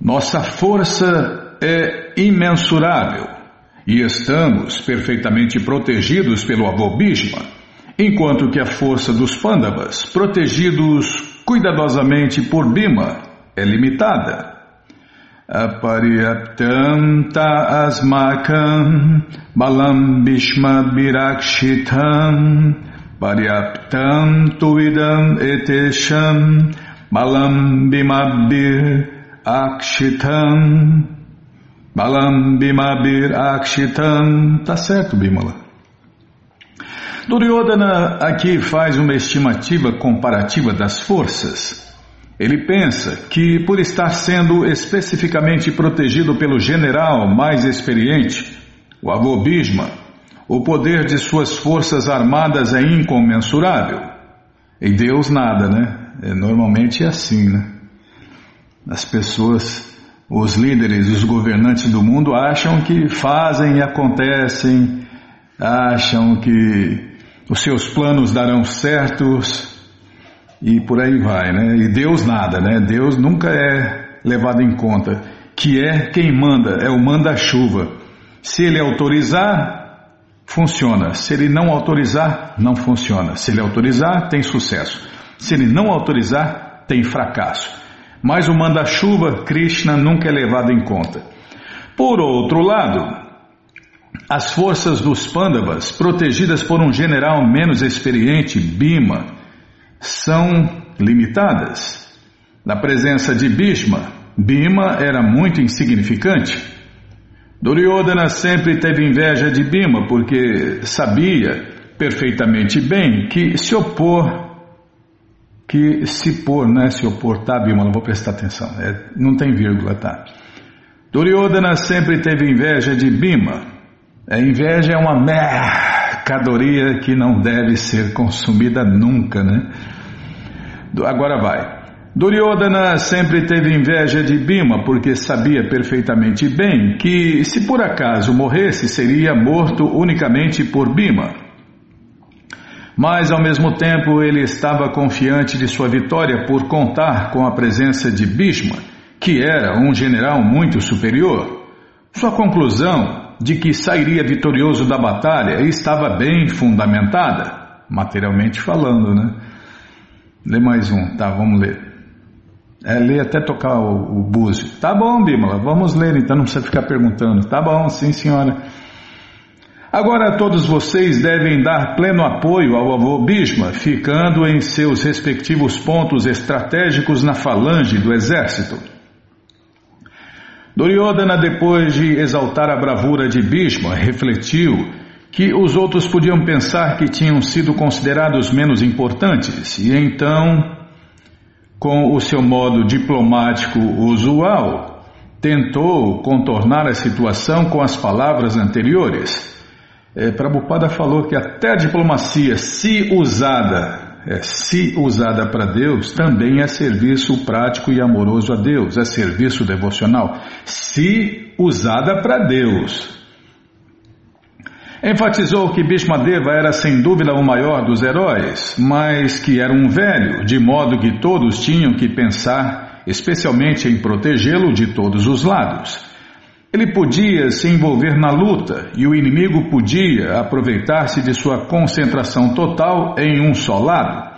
Nossa força é imensurável e estamos perfeitamente protegidos pelo avô Bhishma, enquanto que a força dos Pandavas, protegidos cuidadosamente por Bhima, é limitada. Aparyaptam ta asmakam balam bhishma birakshitam paryaptam tuidam etesham balam bimabir akshitam balam bimabir akshitam tá certo Bimala Duryodhana aqui faz uma estimativa comparativa das forças ele pensa que, por estar sendo especificamente protegido pelo general mais experiente, o avô Bhishma, o poder de suas forças armadas é incomensurável. E Deus nada, né? É, normalmente é assim, né? As pessoas, os líderes, os governantes do mundo acham que fazem e acontecem, acham que os seus planos darão certos e por aí vai, né? E Deus nada, né? Deus nunca é levado em conta, que é quem manda, é o manda-chuva. Se ele autorizar, funciona. Se ele não autorizar, não funciona. Se ele autorizar, tem sucesso. Se ele não autorizar, tem fracasso. Mas o manda-chuva, Krishna, nunca é levado em conta. Por outro lado, as forças dos Pandavas, protegidas por um general menos experiente, Bima, são limitadas. Na presença de Bhishma, Bhima era muito insignificante. Duryodhana sempre teve inveja de Bhima porque sabia perfeitamente bem que se opor, que se pôr, não é se opor, tá Bhima, não vou prestar atenção, é, não tem vírgula, tá? Duryodhana sempre teve inveja de Bhima. A inveja é uma mercadoria que não deve ser consumida nunca, né? Agora vai. Duryodhana sempre teve inveja de Bima porque sabia perfeitamente bem que, se por acaso morresse, seria morto unicamente por Bima. Mas, ao mesmo tempo, ele estava confiante de sua vitória por contar com a presença de Bhishma, que era um general muito superior. Sua conclusão de que sairia vitorioso da batalha estava bem fundamentada, materialmente falando, né? Lê mais um, tá? Vamos ler. É, lê até tocar o, o búzio. Tá bom, Bímola, vamos ler então, não precisa ficar perguntando. Tá bom, sim, senhora. Agora todos vocês devem dar pleno apoio ao avô Bhishma, ficando em seus respectivos pontos estratégicos na falange do exército. Duryodhana, depois de exaltar a bravura de Bhishma, refletiu que os outros podiam pensar que tinham sido considerados menos importantes, e então, com o seu modo diplomático usual, tentou contornar a situação com as palavras anteriores. É, Prabhupada falou que até a diplomacia, se usada, é, se usada para Deus, também é serviço prático e amoroso a Deus, é serviço devocional. Se usada para Deus, Enfatizou que Bhishmadeva era sem dúvida o maior dos heróis, mas que era um velho, de modo que todos tinham que pensar especialmente em protegê-lo de todos os lados. Ele podia se envolver na luta e o inimigo podia aproveitar-se de sua concentração total em um só lado.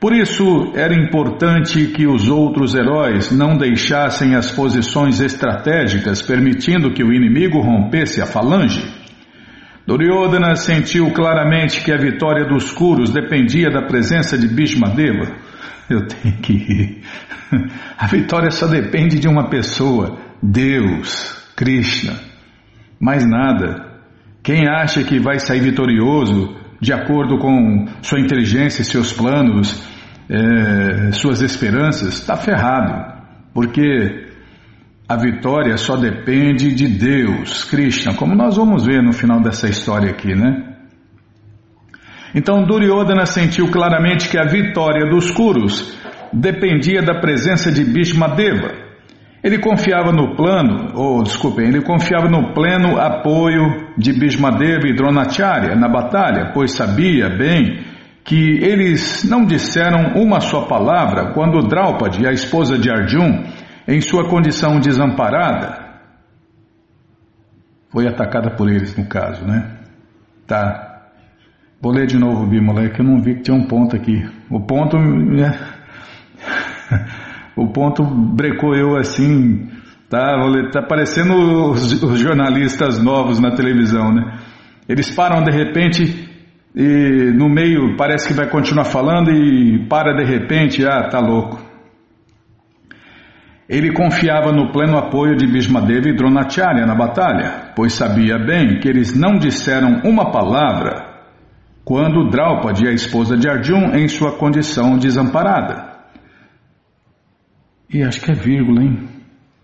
Por isso, era importante que os outros heróis não deixassem as posições estratégicas, permitindo que o inimigo rompesse a falange. Duryodhana sentiu claramente que a vitória dos Kuros dependia da presença de Bhishmadeva. Eu tenho que ir. A vitória só depende de uma pessoa, Deus, Krishna. Mais nada. Quem acha que vai sair vitorioso de acordo com sua inteligência, seus planos, é, suas esperanças, está ferrado. Porque a vitória só depende de Deus, Krishna, como nós vamos ver no final dessa história aqui, né? Então Duryodhana sentiu claramente que a vitória dos Kurus dependia da presença de Bhishmadeva. Ele confiava no plano, ou desculpem, ele confiava no pleno apoio de Bhishmadeva e Dronacharya na batalha, pois sabia bem que eles não disseram uma só palavra quando Draupadi, a esposa de Arjun, em sua condição desamparada, foi atacada por eles no caso, né? Tá. Vou ler de novo, Bímola, que eu não vi que tinha um ponto aqui. O ponto, né? o ponto brecou eu assim, tá? Tá parecendo os, os jornalistas novos na televisão, né? Eles param de repente e no meio parece que vai continuar falando e para de repente, ah, tá louco. Ele confiava no pleno apoio de Bhismadeva e Dronacharya na batalha, pois sabia bem que eles não disseram uma palavra quando Draupadi, a esposa de Arjun, em sua condição desamparada. E acho que é vírgula, hein?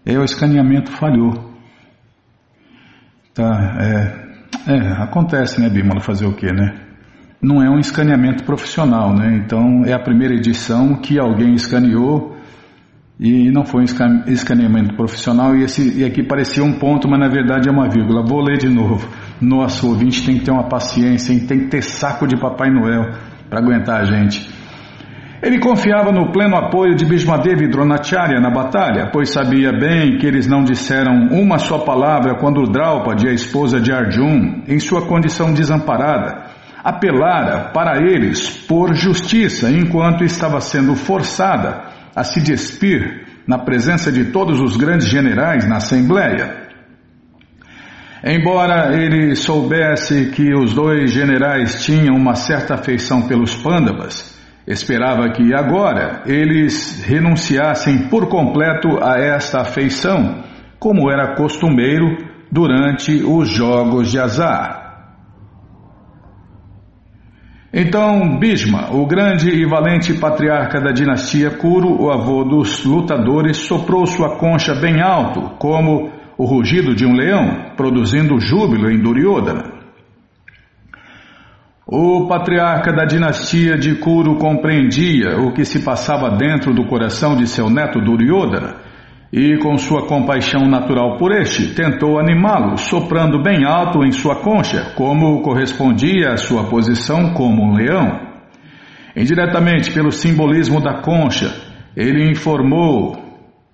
É, o escaneamento falhou. Tá, é, é acontece, né, Bimala, fazer o quê, né? Não é um escaneamento profissional, né? Então é a primeira edição que alguém escaneou e não foi um escaneamento profissional e, esse, e aqui parecia um ponto, mas na verdade é uma vírgula. Vou ler de novo. Nosso ouvinte tem que ter uma paciência, hein? tem que ter saco de Papai Noel para aguentar a gente. Ele confiava no pleno apoio de Bhismadeva e Dronacharya na batalha, pois sabia bem que eles não disseram uma só palavra quando Draupadi, a esposa de Arjun, em sua condição desamparada, apelara para eles por justiça enquanto estava sendo forçada a se despir na presença de todos os grandes generais na Assembleia. Embora ele soubesse que os dois generais tinham uma certa afeição pelos Pandavas, esperava que agora eles renunciassem por completo a esta afeição, como era costumeiro durante os jogos de azar. Então, Bhisma, o grande e valente patriarca da dinastia Kuru, o avô dos lutadores, soprou sua concha bem alto, como o rugido de um leão, produzindo júbilo em Duryodhana. O patriarca da dinastia de Kuru compreendia o que se passava dentro do coração de seu neto Duryodhana e, com sua compaixão natural por este, tentou animá-lo, soprando bem alto em sua concha, como correspondia à sua posição como um leão. Indiretamente, pelo simbolismo da concha, ele informou,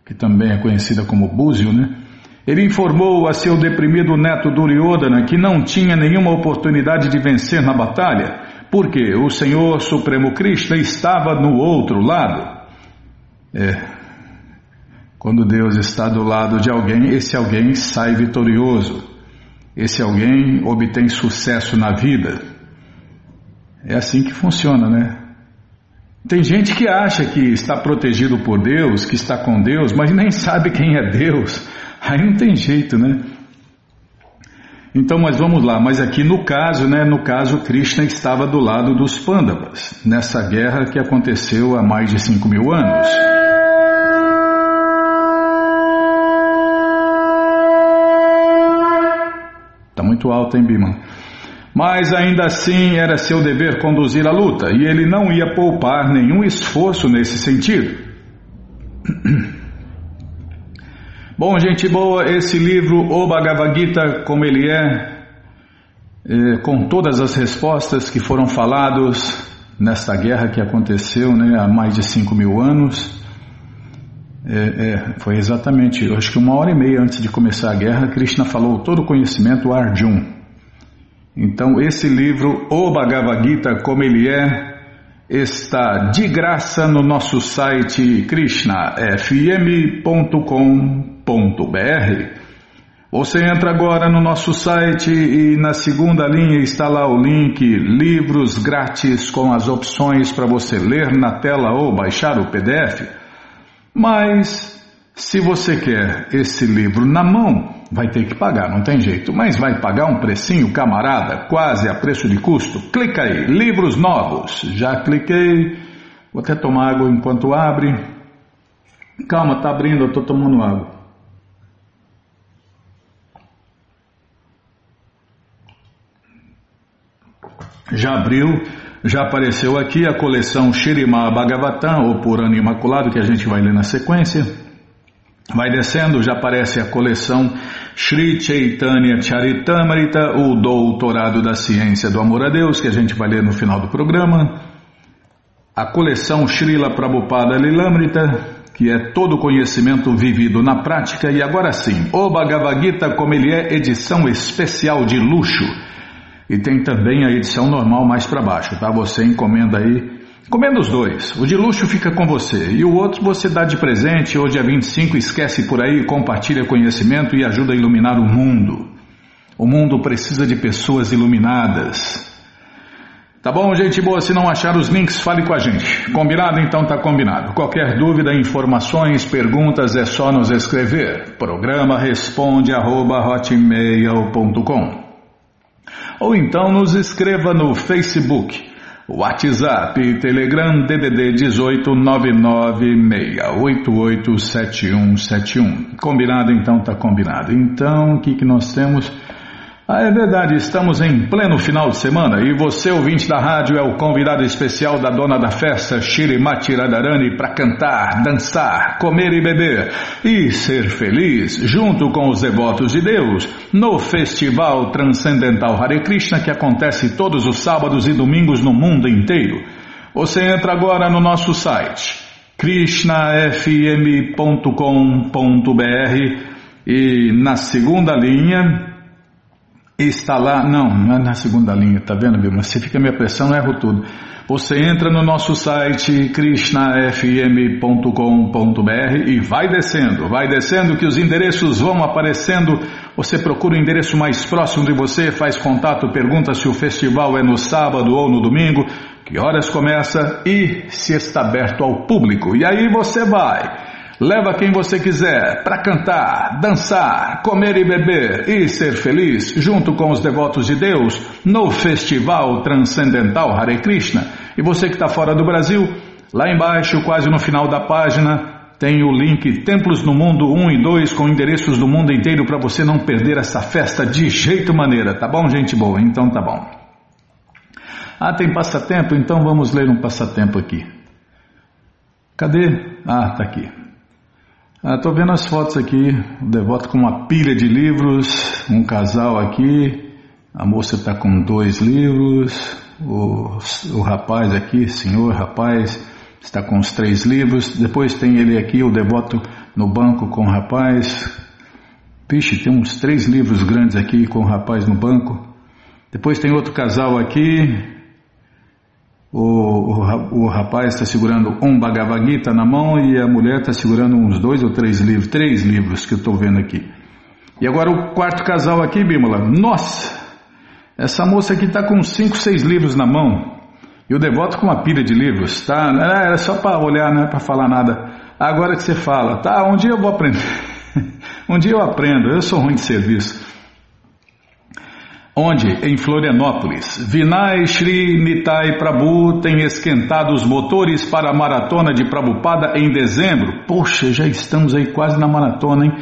que também é conhecida como búzio, né? Ele informou a seu deprimido neto Duryodhana que não tinha nenhuma oportunidade de vencer na batalha, porque o Senhor Supremo Krishna estava no outro lado. É, quando Deus está do lado de alguém, esse alguém sai vitorioso. Esse alguém obtém sucesso na vida. É assim que funciona, né? Tem gente que acha que está protegido por Deus, que está com Deus, mas nem sabe quem é Deus. Aí não tem jeito, né? Então, mas vamos lá. Mas aqui no caso, né? No caso, Krishna estava do lado dos Pandavas, nessa guerra que aconteceu há mais de 5 mil anos. muito alta, hein, Bima? Mas ainda assim era seu dever conduzir a luta e ele não ia poupar nenhum esforço nesse sentido. Bom, gente boa, esse livro, O Bhagavad Gita, como ele é, é com todas as respostas que foram falados nesta guerra que aconteceu né, há mais de 5 mil anos, é, é, foi exatamente, acho que uma hora e meia antes de começar a guerra, Krishna falou todo o conhecimento Arjun. Então, esse livro, O Bhagavad Gita, como ele é, está de graça no nosso site krishnafm.com.br. Você entra agora no nosso site e na segunda linha está lá o link Livros Grátis com as opções para você ler na tela ou baixar o PDF. Mas se você quer esse livro na mão, vai ter que pagar, não tem jeito. Mas vai pagar um precinho, camarada, quase a preço de custo? Clica aí, livros novos. Já cliquei. Vou até tomar água enquanto abre. Calma, tá abrindo, eu tô tomando água. Já abriu. Já apareceu aqui a coleção Shirima Bhagavatam, ou Purana Imaculado, que a gente vai ler na sequência. Vai descendo, já aparece a coleção Sri Chaitanya Charitamrita, o Doutorado da Ciência do Amor a Deus, que a gente vai ler no final do programa. A coleção Srila Prabhupada Lilamrita, que é todo conhecimento vivido na prática, e agora sim, o Bhagavad Gita como ele é edição especial de luxo. E tem também a edição normal mais para baixo, tá? Você encomenda aí, encomenda os dois. O de luxo fica com você e o outro você dá de presente, hoje é 25, esquece por aí, compartilha conhecimento e ajuda a iluminar o mundo. O mundo precisa de pessoas iluminadas. Tá bom, gente boa? Se não achar os links, fale com a gente. Combinado? Então tá combinado. Qualquer dúvida, informações, perguntas é só nos escrever. Programa responde arroba, hotmail.com Ou então nos escreva no Facebook, WhatsApp Telegram DDD 18 996887171. Combinado? Então tá combinado. Então o que, que nós temos? Ah, é verdade, estamos em pleno final de semana e você, ouvinte da rádio, é o convidado especial da dona da festa, Shirimati Radharani, para cantar, dançar, comer e beber e ser feliz junto com os devotos de Deus no Festival Transcendental Hare Krishna que acontece todos os sábados e domingos no mundo inteiro. Você entra agora no nosso site krishnafm.com.br e na segunda linha está lá, não, não é na segunda linha, tá vendo, Bilma? Se fica minha pressão, eu erro tudo. Você entra no nosso site krishnafm.com.br e vai descendo, vai descendo que os endereços vão aparecendo. Você procura o endereço mais próximo de você, faz contato, pergunta se o festival é no sábado ou no domingo, que horas começa e se está aberto ao público. E aí você vai. Leva quem você quiser para cantar, dançar, comer e beber e ser feliz junto com os devotos de Deus no Festival Transcendental Hare Krishna. E você que está fora do Brasil, lá embaixo, quase no final da página, tem o link Templos no Mundo 1 e 2 com endereços do mundo inteiro para você não perder essa festa de jeito maneira, tá bom, gente boa? Então tá bom. Ah, tem passatempo? Então vamos ler um passatempo aqui. Cadê? Ah, tá aqui. Estou ah, vendo as fotos aqui, o devoto com uma pilha de livros, um casal aqui, a moça está com dois livros, o, o rapaz aqui, senhor rapaz, está com os três livros, depois tem ele aqui, o devoto no banco com o rapaz, Vixe, tem uns três livros grandes aqui com o rapaz no banco. Depois tem outro casal aqui, o, o, o rapaz está segurando um Bhagavad Gita na mão e a mulher está segurando uns dois ou três livros, três livros que eu estou vendo aqui. E agora o quarto casal aqui, Bímola, nossa, essa moça aqui está com cinco, seis livros na mão e o devoto com uma pilha de livros, tá? Era só para olhar, não é para falar nada. Agora que você fala, tá? Um dia eu vou aprender. um dia eu aprendo, eu sou ruim de serviço onde, em Florianópolis, Vinay Shri Nitai Prabhu tem esquentado os motores para a maratona de Prabhupada em dezembro. Poxa, já estamos aí quase na maratona, hein?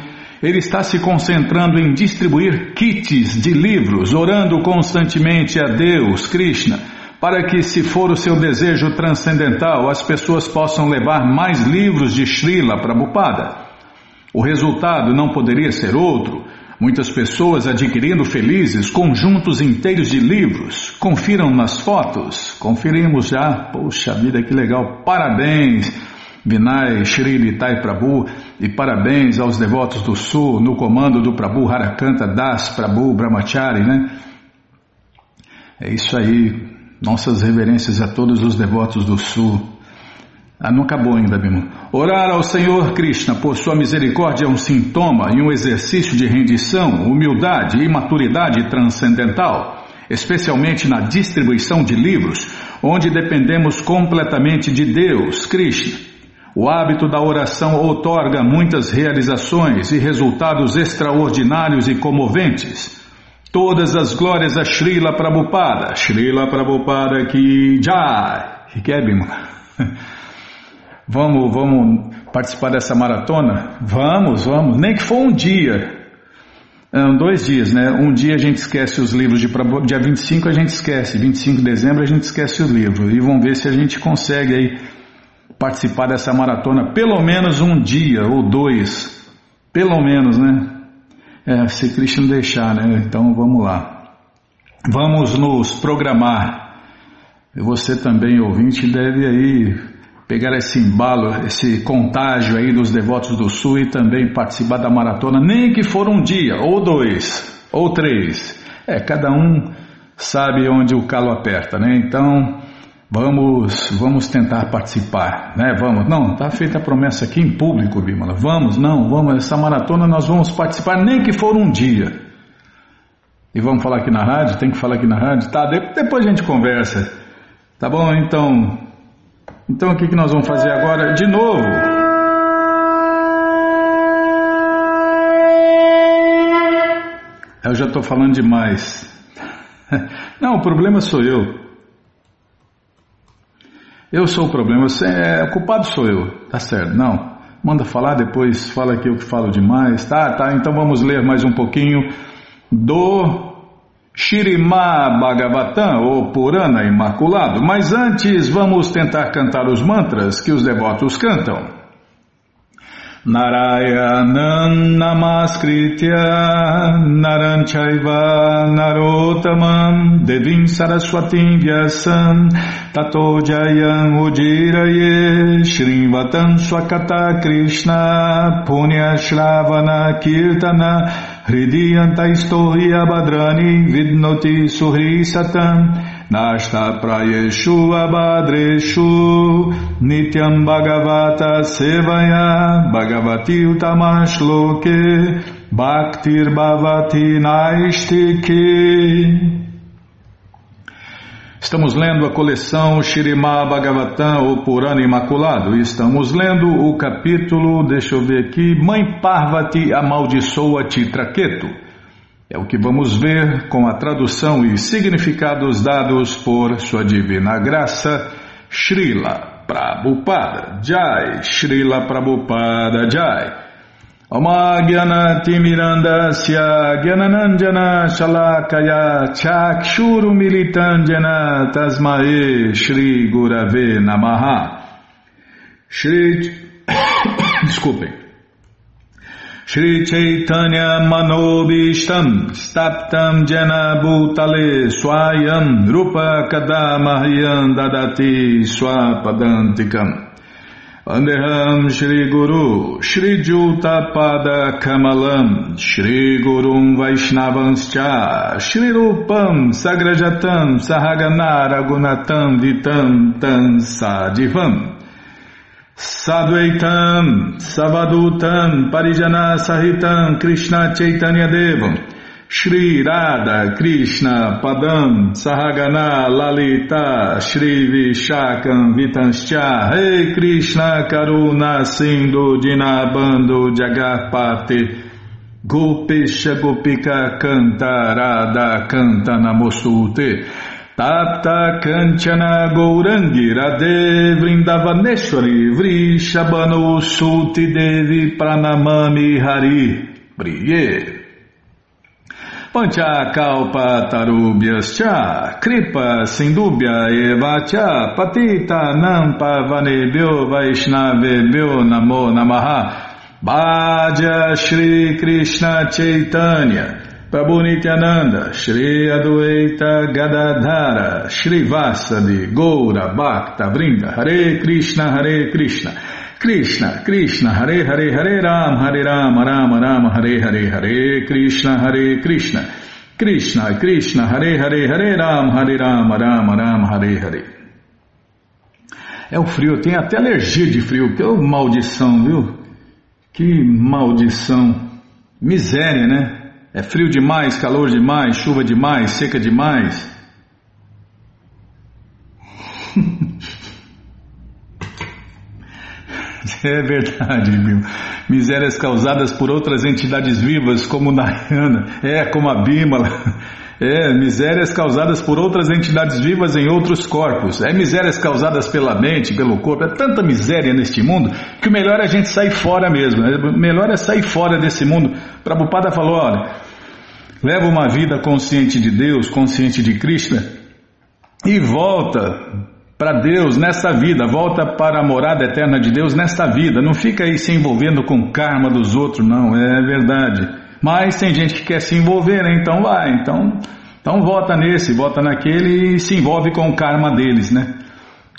Ele está se concentrando em distribuir kits de livros, orando constantemente a Deus, Krishna, para que, se for o seu desejo transcendental, as pessoas possam levar mais livros de Srila Prabhupada. O resultado não poderia ser outro Muitas pessoas adquirindo felizes conjuntos inteiros de livros. Confiram nas fotos. Conferimos já. Poxa vida, que legal. Parabéns, Vinay Shri Nitai Prabhu. E parabéns aos devotos do Sul, no comando do Prabhu Harakanta Das Prabhu Brahmachari, né? É isso aí. Nossas reverências a todos os devotos do Sul. Ah, não acabou ainda, Bima. Orar ao Senhor Krishna por sua misericórdia é um sintoma e um exercício de rendição, humildade e maturidade transcendental, especialmente na distribuição de livros, onde dependemos completamente de Deus, Krishna. O hábito da oração outorga muitas realizações e resultados extraordinários e comoventes. Todas as glórias a Srila Prabhupada, Srila Prabhupada que Jai. Que é, Bima? Vamos, vamos participar dessa maratona? Vamos, vamos. Nem que for um dia. Um, dois dias, né? Um dia a gente esquece os livros de dia 25 a gente esquece, 25 de dezembro a gente esquece o livro. E vamos ver se a gente consegue aí participar dessa maratona pelo menos um dia ou dois. Pelo menos, né? É, se Cristo deixar, né? Então vamos lá. Vamos nos programar. Você também, ouvinte, deve aí pegar esse embalo, esse contágio aí dos devotos do Sul e também participar da maratona, nem que for um dia, ou dois, ou três. É, cada um sabe onde o calo aperta, né? Então, vamos, vamos tentar participar, né? Vamos. Não, tá feita a promessa aqui em público, Bímola. Vamos, não, vamos, essa maratona nós vamos participar, nem que for um dia. E vamos falar aqui na rádio? Tem que falar aqui na rádio? Tá, depois a gente conversa. Tá bom? Então, então o que, que nós vamos fazer agora? De novo. Eu já estou falando demais. Não, o problema sou eu. Eu sou o problema, você é, o culpado sou eu, tá certo? Não, manda falar depois, fala que eu que falo demais, tá? Tá, então vamos ler mais um pouquinho do Shirima Bhagavatam, ou Purana Imaculado, mas antes vamos tentar cantar os mantras que os devotos cantam. Narayanam Namaskritya Naranchaiva Narotamam Devim Saraswatim Vyasam Tato Jayam Shrivatam Swakata Krishna Punya Shravana Kirtana Hridiyantaistohi Abhadrani Vidnoti Suhri Satam Nashta Prayeshu Abhadreshu Nityam Bhagavata Sevaya Bhagavati Utamashloke Bhaktir Bhavati Naistiki Estamos lendo a coleção Shirimá Bhagavatam, o Purana Imaculado. Estamos lendo o capítulo, deixa eu ver aqui, Mãe Parvati amaldiçoa Titraqueto. É o que vamos ver com a tradução e significados dados por Sua Divina Graça, Srila Prabhupada Jai, Srila Prabhupada Jai. Shalakaya Chakshuru Militandjana Tasmae Shri Gurave Namaha. Shri Desculpem. Shri Chaitanya Manobishtam Staptam Jana Bhutale Swayam Rupa Kadamahyam Dadati Swapadantikam Andeham Shri Guru, Shri Juta Pada Kamalam, Shri Gurum Vaishnavanscha, Shri Rupam Sagrajatam Sahagana Gunatam Vitam Tan Sadivam. Sadvaitam Savadutam Parijana Sahitam Krishna Chaitanya Devam Shri Radha Krishna Padam Sahagana Lalita Shri Vishakam Vitanscha Rei Krishna Karuna Sindhu Dinabando Jagarpati Gopesha Gopika Canta Radha Canta Namostute Tata Kanchana Gourangi Radhe Vrindavaneshwari Vrishabhanu Suti Devi Pranamami Hari Priye Pancha kalpa tarubhyas cha, kripa sindubhya eva cha, patita nampa vanebhyo vaishnavebhyo namo namaha, Bhaja Shri Krishna Chaitanya, Prabhu Nityananda, Shri Adueita Gadadhara, Shri Vasadi, Goura, Bhakta, Vrinda, Hare Krishna, Hare Krishna, Krishna, Krishna, Hare Hare, Hare Ram, Hare Ram, Ram Ram, Hare Hare, Hare Krishna, Hare Krishna, Krishna, Krishna, Hare Hare, Hare Ram, Hare Ram, Ram Ram, Hare Hare. É o frio, tem até alergia de frio, que maldição, viu? Que maldição. Miséria, né? É frio demais, calor demais, chuva demais, seca demais. É verdade, meu. Misérias causadas por outras entidades vivas, como Nayana, é, como a Bímala. É, misérias causadas por outras entidades vivas em outros corpos. É misérias causadas pela mente, pelo corpo. É tanta miséria neste mundo que o melhor é a gente sair fora mesmo. Né? O melhor é sair fora desse mundo. Prabhupada falou: olha, leva uma vida consciente de Deus, consciente de Krishna e volta para Deus nesta vida, volta para a morada eterna de Deus nesta vida. Não fica aí se envolvendo com o karma dos outros, não, é verdade. Mas tem gente que quer se envolver, né? então vai, então, então vota nesse, vota naquele e se envolve com o karma deles, né?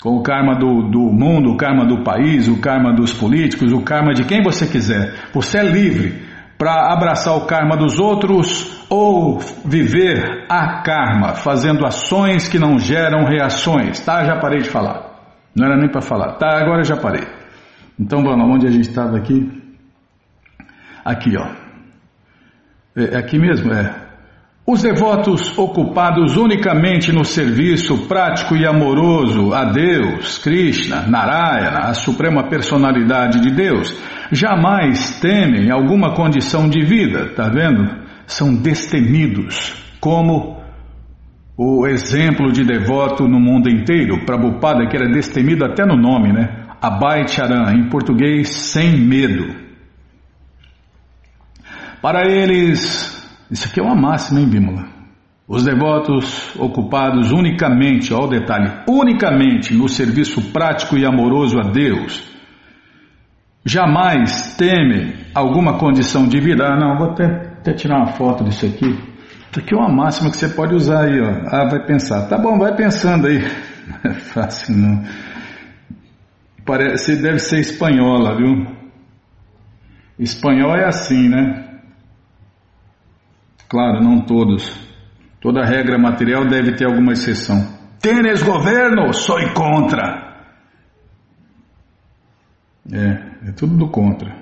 com o karma do, do mundo, o karma do país, o karma dos políticos, o karma de quem você quiser. Você é livre para abraçar o karma dos outros ou viver a karma, fazendo ações que não geram reações. Tá, já parei de falar. Não era nem para falar. Tá, agora já parei. Então vamos onde a gente estava aqui? Aqui, ó. É, é aqui mesmo, é. Os devotos ocupados unicamente no serviço prático e amoroso a Deus, Krishna, Narayana, a suprema personalidade de Deus, jamais temem alguma condição de vida, tá vendo? São destemidos, como o exemplo de devoto no mundo inteiro, Prabhupada, que era destemido até no nome, né? Abai Charan, em português, sem medo. Para eles, isso aqui é uma máxima, hein, Bímola? Os devotos ocupados unicamente, ó o detalhe, unicamente no serviço prático e amoroso a Deus, jamais temem alguma condição de vida. Ah, não, vou até, até tirar uma foto disso aqui. Isso aqui é uma máxima que você pode usar aí, ó. Ah, vai pensar. Tá bom, vai pensando aí. Não é fácil, não. Parece, deve ser espanhola, viu? Espanhol é assim, né? Claro, não todos. Toda regra material deve ter alguma exceção. Tênis governo, sou contra. É, é tudo do contra.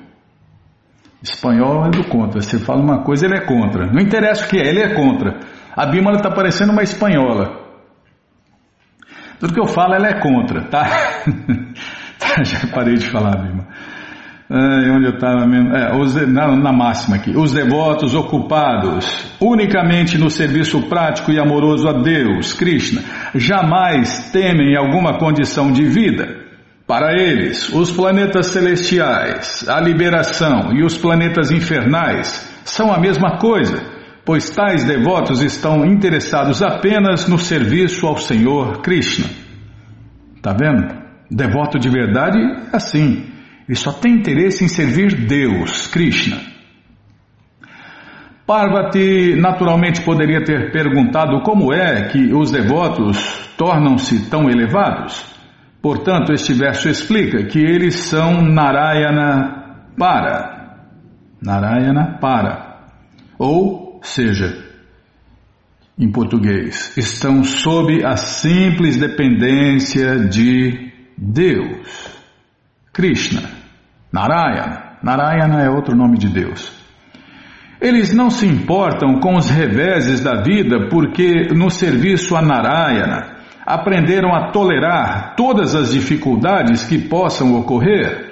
Espanhol é do contra. Você fala uma coisa, ele é contra. Não interessa o que é, ele é contra. A Bímola está parecendo uma espanhola. Tudo que eu falo, ela é contra, tá? já parei de falar, Bímola. É, onde eu estava mesmo? É, os, na, na, máxima aqui. Os devotos ocupados unicamente no serviço prático e amoroso a Deus, Krishna, jamais temem alguma condição de vida. Para eles, os planetas celestiais, a liberação e os planetas infernais são a mesma coisa, pois tais devotos estão interessados apenas no serviço ao Senhor Krishna. Tá vendo? Devoto de verdade é assim ele só tem interesse em servir Deus, Krishna. Parvati naturalmente poderia ter perguntado como é que os devotos tornam-se tão elevados. Portanto, este verso explica que eles são Narayana para. Narayana para. Ou seja, em português, estão sob a simples dependência de Deus. Krishna, Narayana. Narayana é outro nome de Deus. Eles não se importam com os reveses da vida porque, no serviço a Narayana, aprenderam a tolerar todas as dificuldades que possam ocorrer.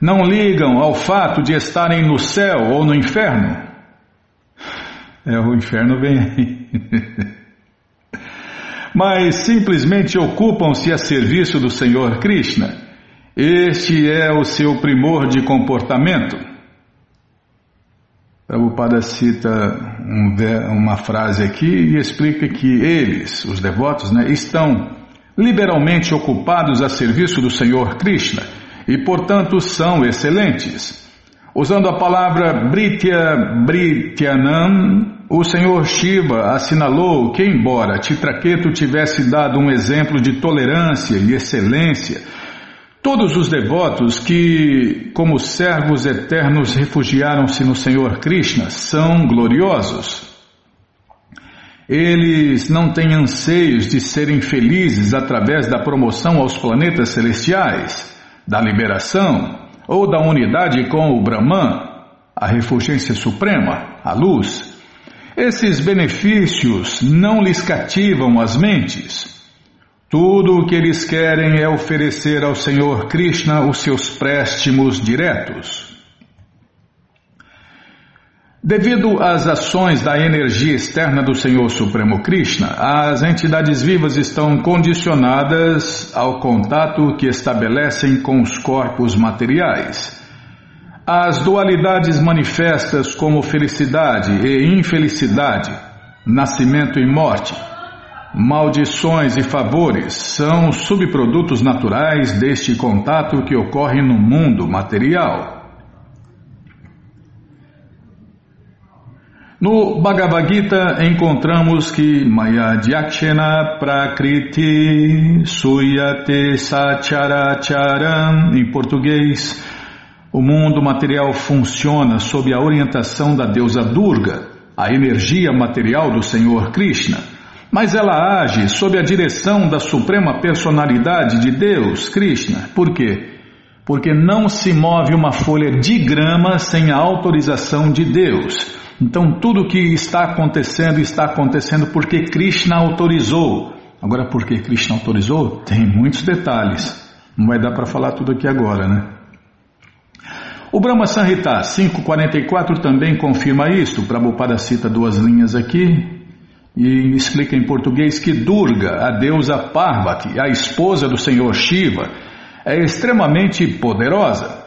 Não ligam ao fato de estarem no céu ou no inferno. É, o inferno vem aí. mas simplesmente ocupam-se a serviço do Senhor Krishna. Este é o seu primor de comportamento. Prabhupada cita um, uma frase aqui e explica que eles, os devotos, né, estão liberalmente ocupados a serviço do Senhor Krishna e, portanto, são excelentes. Usando a palavra Britya Brityanam, o Senhor Shiva assinalou que, embora Titraketu tivesse dado um exemplo de tolerância e excelência, todos os devotos que, como servos eternos, refugiaram-se no Senhor Krishna são gloriosos. Eles não têm anseios de serem felizes através da promoção aos planetas celestiais, da liberação ou da unidade com o Brahman, a refulgência suprema, a luz. Esses benefícios não lhes cativam as mentes. Tudo o que eles querem é oferecer ao Senhor Krishna os seus préstimos diretos. Devido às ações da energia externa do Senhor Supremo Krishna, as entidades vivas estão condicionadas ao contato que estabelecem com os corpos materiais. As dualidades manifestas como felicidade e infelicidade, nascimento e morte, maldições e favores são subprodutos naturais deste contato que ocorre no mundo material. No Bhagavad Gita encontramos que Maya Dyakshena Prakriti Suyate Sacharacharam, em português, o mundo material funciona sob a orientação da deusa Durga, a energia material do Senhor Krishna, mas ela age sob a direção da suprema personalidade de Deus, Krishna. Por quê? Porque não se move uma folha de grama sem a autorização de Deus. Então tudo o que está acontecendo está acontecendo porque Krishna autorizou. Agora, por que Krishna autorizou? Tem muitos detalhes. Não vai dar para falar tudo aqui agora, né? O Brahma Sanhita 544 também confirma isto. Prabhupada cita duas linhas aqui e explica em português que Durga, a deusa Parvati, a esposa do Senhor Shiva, é extremamente poderosa.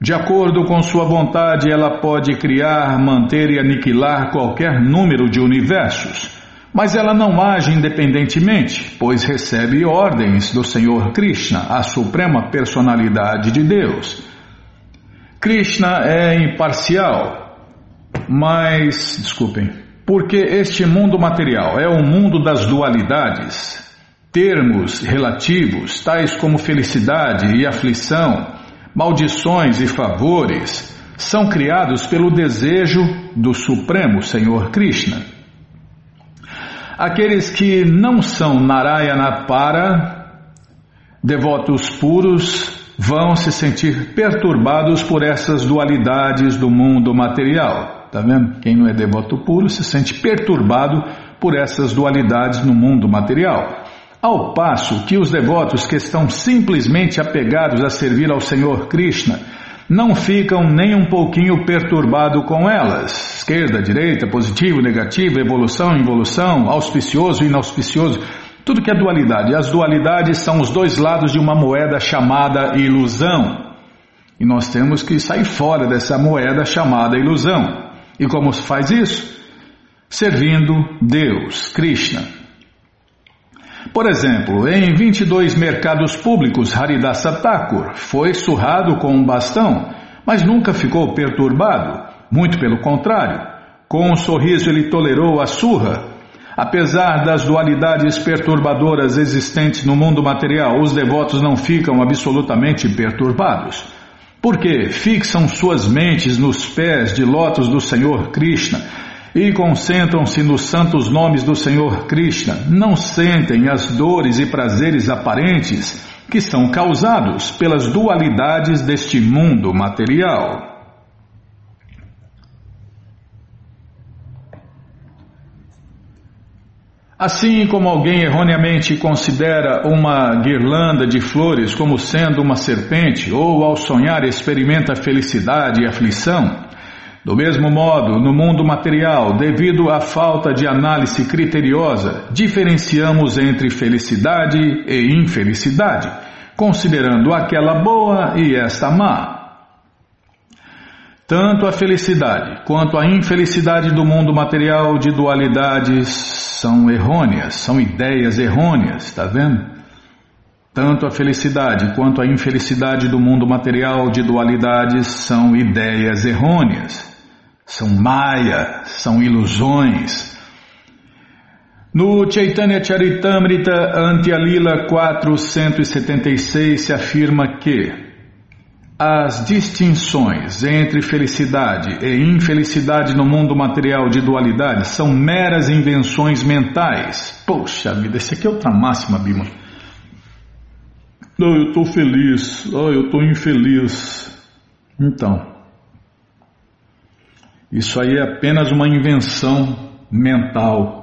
De acordo com sua vontade, ela pode criar, manter e aniquilar qualquer número de universos. Mas ela não age independentemente, pois recebe ordens do Senhor Krishna, a suprema personalidade de Deus. Krishna é imparcial, mas, desculpem, porque este mundo material? É o mundo das dualidades, termos relativos, tais como felicidade e aflição, maldições e favores são criados pelo desejo do Supremo Senhor Krishna. Aqueles que não são Narayana para, devotos puros, vão se sentir perturbados por essas dualidades do mundo material. Tá vendo? Quem não é devoto puro se sente perturbado por essas dualidades no mundo material. Ao passo que os devotos que estão simplesmente apegados a servir ao Senhor Krishna não ficam nem um pouquinho perturbados com elas. Esquerda, direita, positivo, negativo, evolução, involução, auspicioso, inauspicioso, tudo que é dualidade. As dualidades são os dois lados de uma moeda chamada ilusão. E nós temos que sair fora dessa moeda chamada ilusão. E como se faz isso? Servindo Deus, Krishna. Por exemplo, em 22 mercados públicos, Haridasa Thakur foi surrado com um bastão, mas nunca ficou perturbado. Muito pelo contrário, com um sorriso ele tolerou a surra. Apesar das dualidades perturbadoras existentes no mundo material, os devotos não ficam absolutamente perturbados. Porque fixam suas mentes nos pés de lótus do Senhor Krishna e concentram-se nos santos nomes do Senhor Krishna, não sentem as dores e prazeres aparentes que são causados pelas dualidades deste mundo material. Assim como alguém erroneamente considera uma guirlanda de flores como sendo uma serpente, ou ao sonhar experimenta felicidade e aflição, do mesmo modo, no mundo material, devido à falta de análise criteriosa, diferenciamos entre felicidade e infelicidade, considerando aquela boa e esta má. Tanto a felicidade quanto a infelicidade do mundo material de dualidades são errôneas, são ideias errôneas, está vendo? Tanto a felicidade quanto a infelicidade do mundo material de dualidades são ideias errôneas são Maya, são ilusões. No Chaitanya Charitamrita Antyalila 476 se afirma que as distinções entre felicidade e infelicidade no mundo material de dualidade são meras invenções mentais. Poxa vida, esse aqui é outra máxima, Bima. Não, eu estou feliz. Oh, eu estou infeliz. Então, isso aí é apenas uma invenção mental.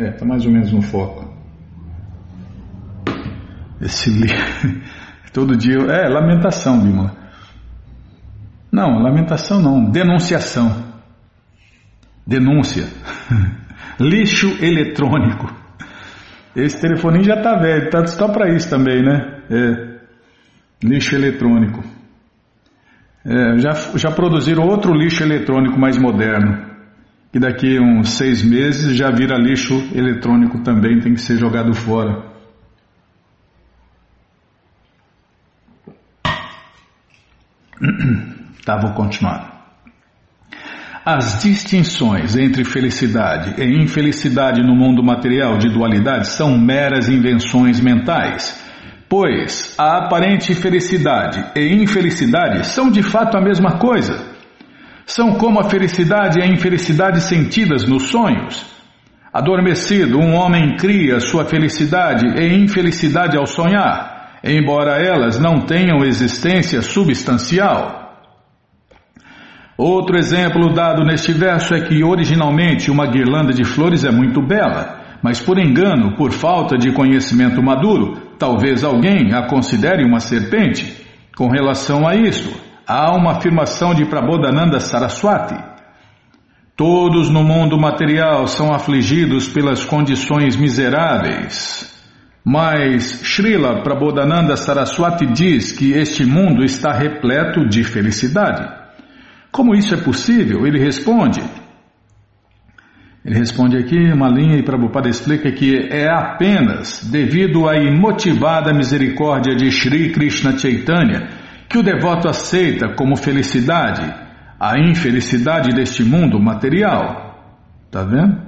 É, está mais ou menos no foco. Esse livro. Todo dia. É, lamentação, Bima. Não, lamentação não. Denunciação. Denúncia. Lixo eletrônico. Esse telefoninho já está velho, está só para isso também, né? É, lixo eletrônico. É, já, já produziram outro lixo eletrônico mais moderno, que daqui uns seis meses já vira lixo eletrônico também, tem que ser jogado fora. Tá, vou continuar. As distinções entre felicidade e infelicidade no mundo material de dualidade são meras invenções mentais, pois a aparente felicidade e infelicidade são de fato a mesma coisa. São como a felicidade e a infelicidade sentidas nos sonhos. Adormecido, um homem cria sua felicidade e infelicidade ao sonhar, embora elas não tenham existência substancial. Outro exemplo dado neste verso é que originalmente uma guirlanda de flores é muito bela, mas por engano, por falta de conhecimento maduro, talvez alguém a considere uma serpente. Com relação a isso, há uma afirmação de Prabodhananda Saraswati. Todos no mundo material são afligidos pelas condições miseráveis. Mas Srila Prabodhananda Saraswati diz que este mundo está repleto de felicidade. Como isso é possível? Ele responde. Ele responde aqui uma linha e Prabhupada explica que é apenas devido à imotivada misericórdia de Sri Krishna Chaitanya que o devoto aceita como felicidade a infelicidade deste mundo material. Tá vendo?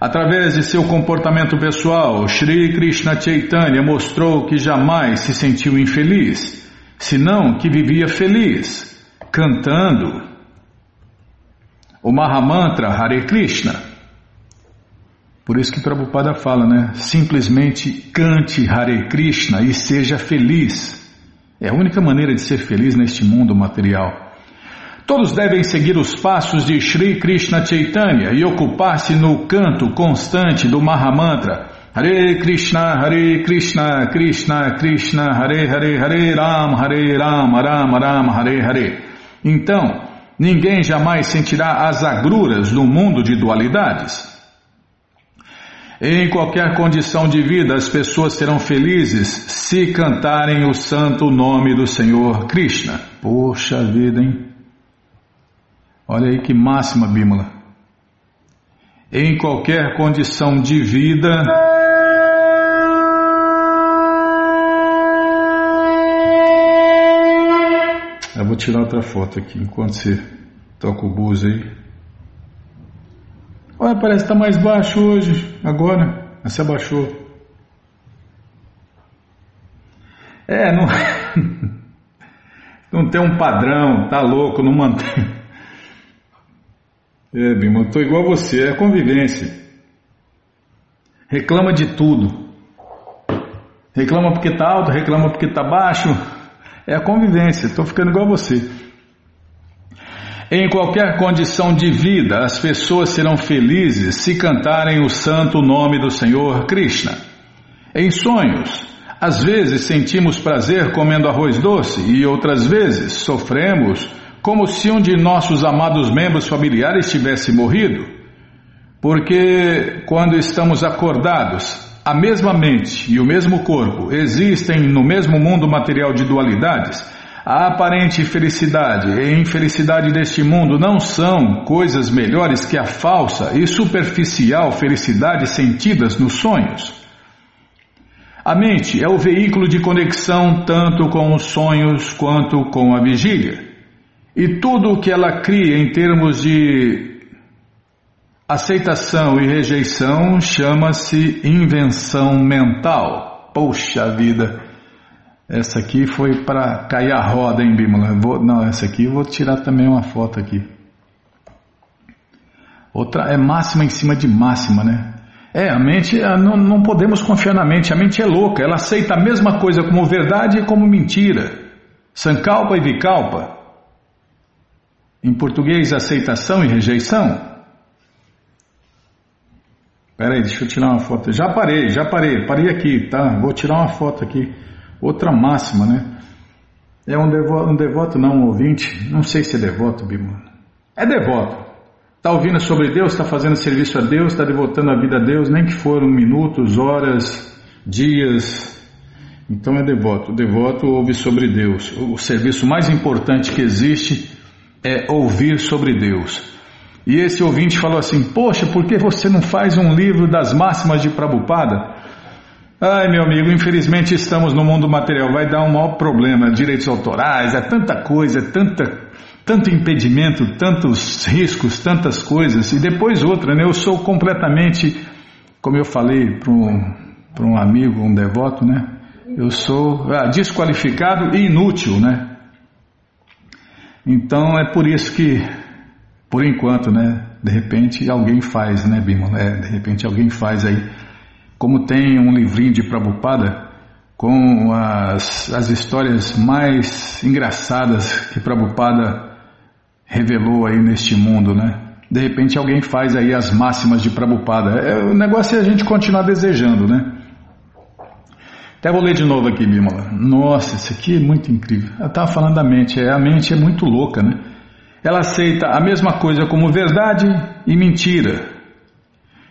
Através de seu comportamento pessoal, Sri Krishna Chaitanya mostrou que jamais se sentiu infeliz, senão que vivia feliz cantando o Mahamantra Hare Krishna. Por isso que Prabhupada fala, né? Simplesmente cante Hare Krishna e seja feliz. É a única maneira de ser feliz neste mundo material. Todos devem seguir os passos de Sri Krishna Chaitanya e ocupar-se no canto constante do Mahamantra. Hare Krishna, Hare Krishna, Krishna Krishna, Hare Hare, Hare Ram, Hare Ram, Ram Ram, Hare Hare. Então, ninguém jamais sentirá as agruras do mundo de dualidades. Em qualquer condição de vida, as pessoas serão felizes se cantarem o santo nome do Senhor Krishna. Poxa vida, hein? Olha aí que máxima, Bímola. Em qualquer condição de vida. Eu vou tirar outra foto aqui enquanto você toca o bus aí. Olha, parece que está mais baixo hoje, agora. Você abaixou. É, não. não tem um padrão, tá louco, não mantém. É, Bima, eu tô igual a você, é convivência. Reclama de tudo. Reclama porque tá alto, reclama porque tá baixo. É a convivência, estou ficando igual a você. Em qualquer condição de vida, as pessoas serão felizes se cantarem o santo nome do Senhor Krishna. Em sonhos, às vezes sentimos prazer comendo arroz doce e outras vezes sofremos como se um de nossos amados membros familiares tivesse morrido. Porque quando estamos acordados, a mesma mente e o mesmo corpo existem no mesmo mundo material de dualidades, a aparente felicidade e infelicidade deste mundo não são coisas melhores que a falsa e superficial felicidade sentidas nos sonhos. A mente é o veículo de conexão tanto com os sonhos quanto com a vigília. E tudo o que ela cria em termos de Aceitação e rejeição chama-se invenção mental. Poxa vida! Essa aqui foi para cair a roda, hein, Bímola? Não, essa aqui eu vou tirar também uma foto aqui. Outra é máxima em cima de máxima, né? É, a mente, não, não podemos confiar na mente, a mente é louca, ela aceita a mesma coisa como verdade e como mentira. Sankalpa e Vikalpa. Em português, aceitação e rejeição. Pera aí, deixa eu tirar uma foto. Já parei, já parei, parei aqui, tá? Vou tirar uma foto aqui. Outra máxima, né? É um devoto, um devoto não, um ouvinte. Não sei se é devoto, Bima. É devoto. Está ouvindo sobre Deus, está fazendo serviço a Deus, está devotando a vida a Deus, nem que foram minutos, horas, dias. Então é devoto. O devoto ouve sobre Deus. O serviço mais importante que existe é ouvir sobre Deus. E esse ouvinte falou assim: Poxa, por que você não faz um livro das máximas de Prabhupada? Ai, meu amigo, infelizmente estamos no mundo material, vai dar um maior problema, direitos autorais, é tanta coisa, é tanta, tanto impedimento, tantos riscos, tantas coisas, e depois outra, né? Eu sou completamente, como eu falei para um, um amigo, um devoto, né? Eu sou ah, desqualificado e inútil, né? Então é por isso que, por enquanto, né? De repente alguém faz, né, Bimala? É, de repente alguém faz aí como tem um livrinho de Prabhupada com as, as histórias mais engraçadas que Prabhupada revelou aí neste mundo, né? De repente alguém faz aí as máximas de Prabhupada. É, o negócio é a gente continuar desejando, né? Até vou ler de novo aqui, Bimala. Nossa, isso aqui é muito incrível. Eu estava falando da mente, é, a mente é muito louca, né? Ela aceita a mesma coisa como verdade e mentira.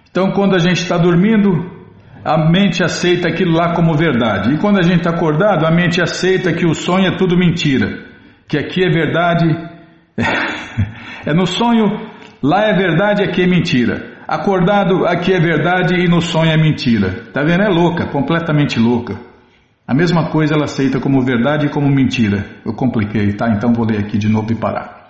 Então, quando a gente está dormindo, a mente aceita aquilo lá como verdade. E quando a gente está acordado, a mente aceita que o sonho é tudo mentira. Que aqui é verdade, é no sonho, lá é verdade, aqui é mentira. Acordado, aqui é verdade e no sonho é mentira. Tá vendo? É louca, completamente louca. A mesma coisa ela aceita como verdade e como mentira. Eu compliquei, tá? Então vou ler aqui de novo e parar.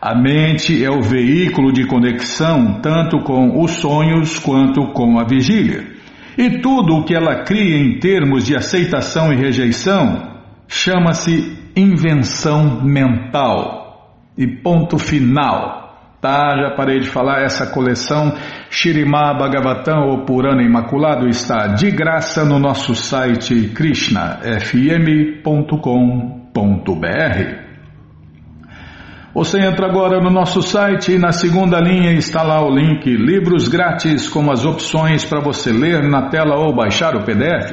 A mente é o veículo de conexão tanto com os sonhos quanto com a vigília. E tudo o que ela cria em termos de aceitação e rejeição chama-se invenção mental. E ponto final. Tá, já parei de falar, essa coleção Shirimá Bhagavatam ou Purana Imaculado está de graça no nosso site krishnafm.com.br. Você entra agora no nosso site e na segunda linha está lá o link Livros Grátis com as opções para você ler na tela ou baixar o PDF.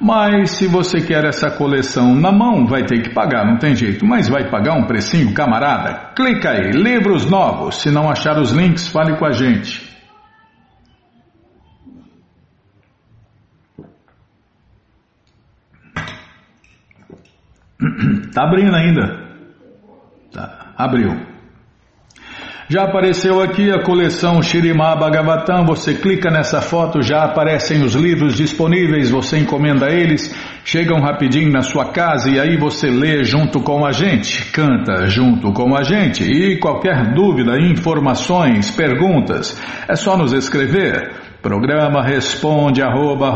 Mas se você quer essa coleção na mão, vai ter que pagar, não tem jeito. Mas vai pagar um precinho, camarada? Clica aí, livros novos. Se não achar os links, fale com a gente. Tá abrindo ainda. Abriu. Já apareceu aqui a coleção Shirimá Bhagavatam. Você clica nessa foto, já aparecem os livros disponíveis. Você encomenda eles, chegam rapidinho na sua casa e aí você lê junto com a gente, canta junto com a gente. E qualquer dúvida, informações, perguntas, é só nos escrever. Programa responde arroba,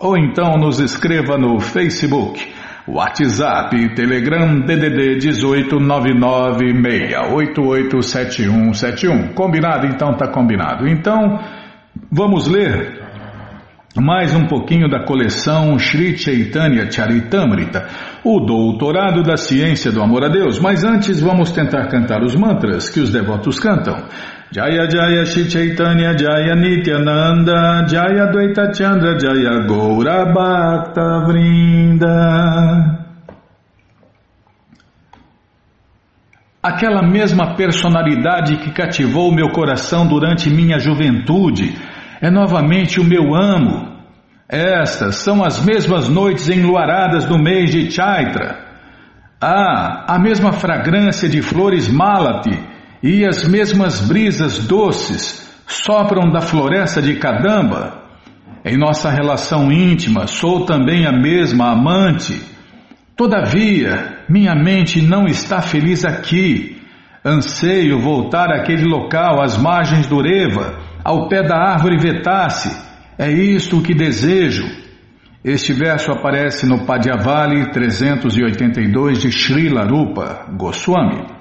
ou então nos escreva no Facebook. WhatsApp, Telegram, DDD 18996887171. Combinado? Então tá combinado. Então, vamos ler mais um pouquinho da coleção Sri Chaitanya Charitamrita, o doutorado da ciência do amor a Deus. Mas antes vamos tentar cantar os mantras que os devotos cantam. Jaya Jaya Shri Chaitanya Jaya Nityananda Jaya Dvaita Chandra Jaya Goura Bhakta Vrinda Aquela mesma personalidade que cativou meu coração durante minha juventude é novamente o meu amo. Estas são as mesmas noites enluaradas do mês de Chaitra. Ah, a mesma fragrância de flores Malati e as mesmas brisas doces sopram da floresta de Kadamba. Em nossa relação íntima, sou também a mesma amante. Todavia, minha mente não está feliz aqui. Anseio voltar àquele local, às margens do Reva, ao pé da árvore Vetasse. É isto o que desejo. Este verso aparece no Padyavali 382 de Srila Rupa Goswami.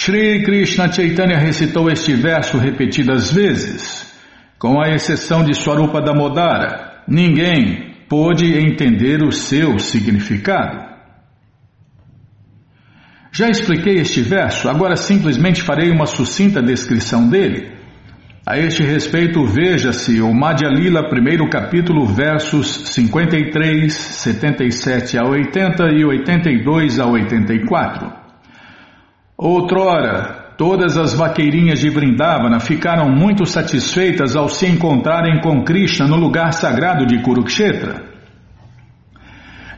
Shri Krishna Chaitanya recitou este verso repetidas vezes. Com a exceção de Swarupa Damodara, ninguém pôde entender o seu significado. Já expliquei este verso, agora simplesmente farei uma sucinta descrição dele. A este respeito, veja-se o Madhya Lila, primeiro capítulo, versos 53, 77 a 80 e 82 a 84. Outrora, todas as vaqueirinhas de Vrindavana ficaram muito satisfeitas ao se encontrarem com Krishna no lugar sagrado de Kurukshetra.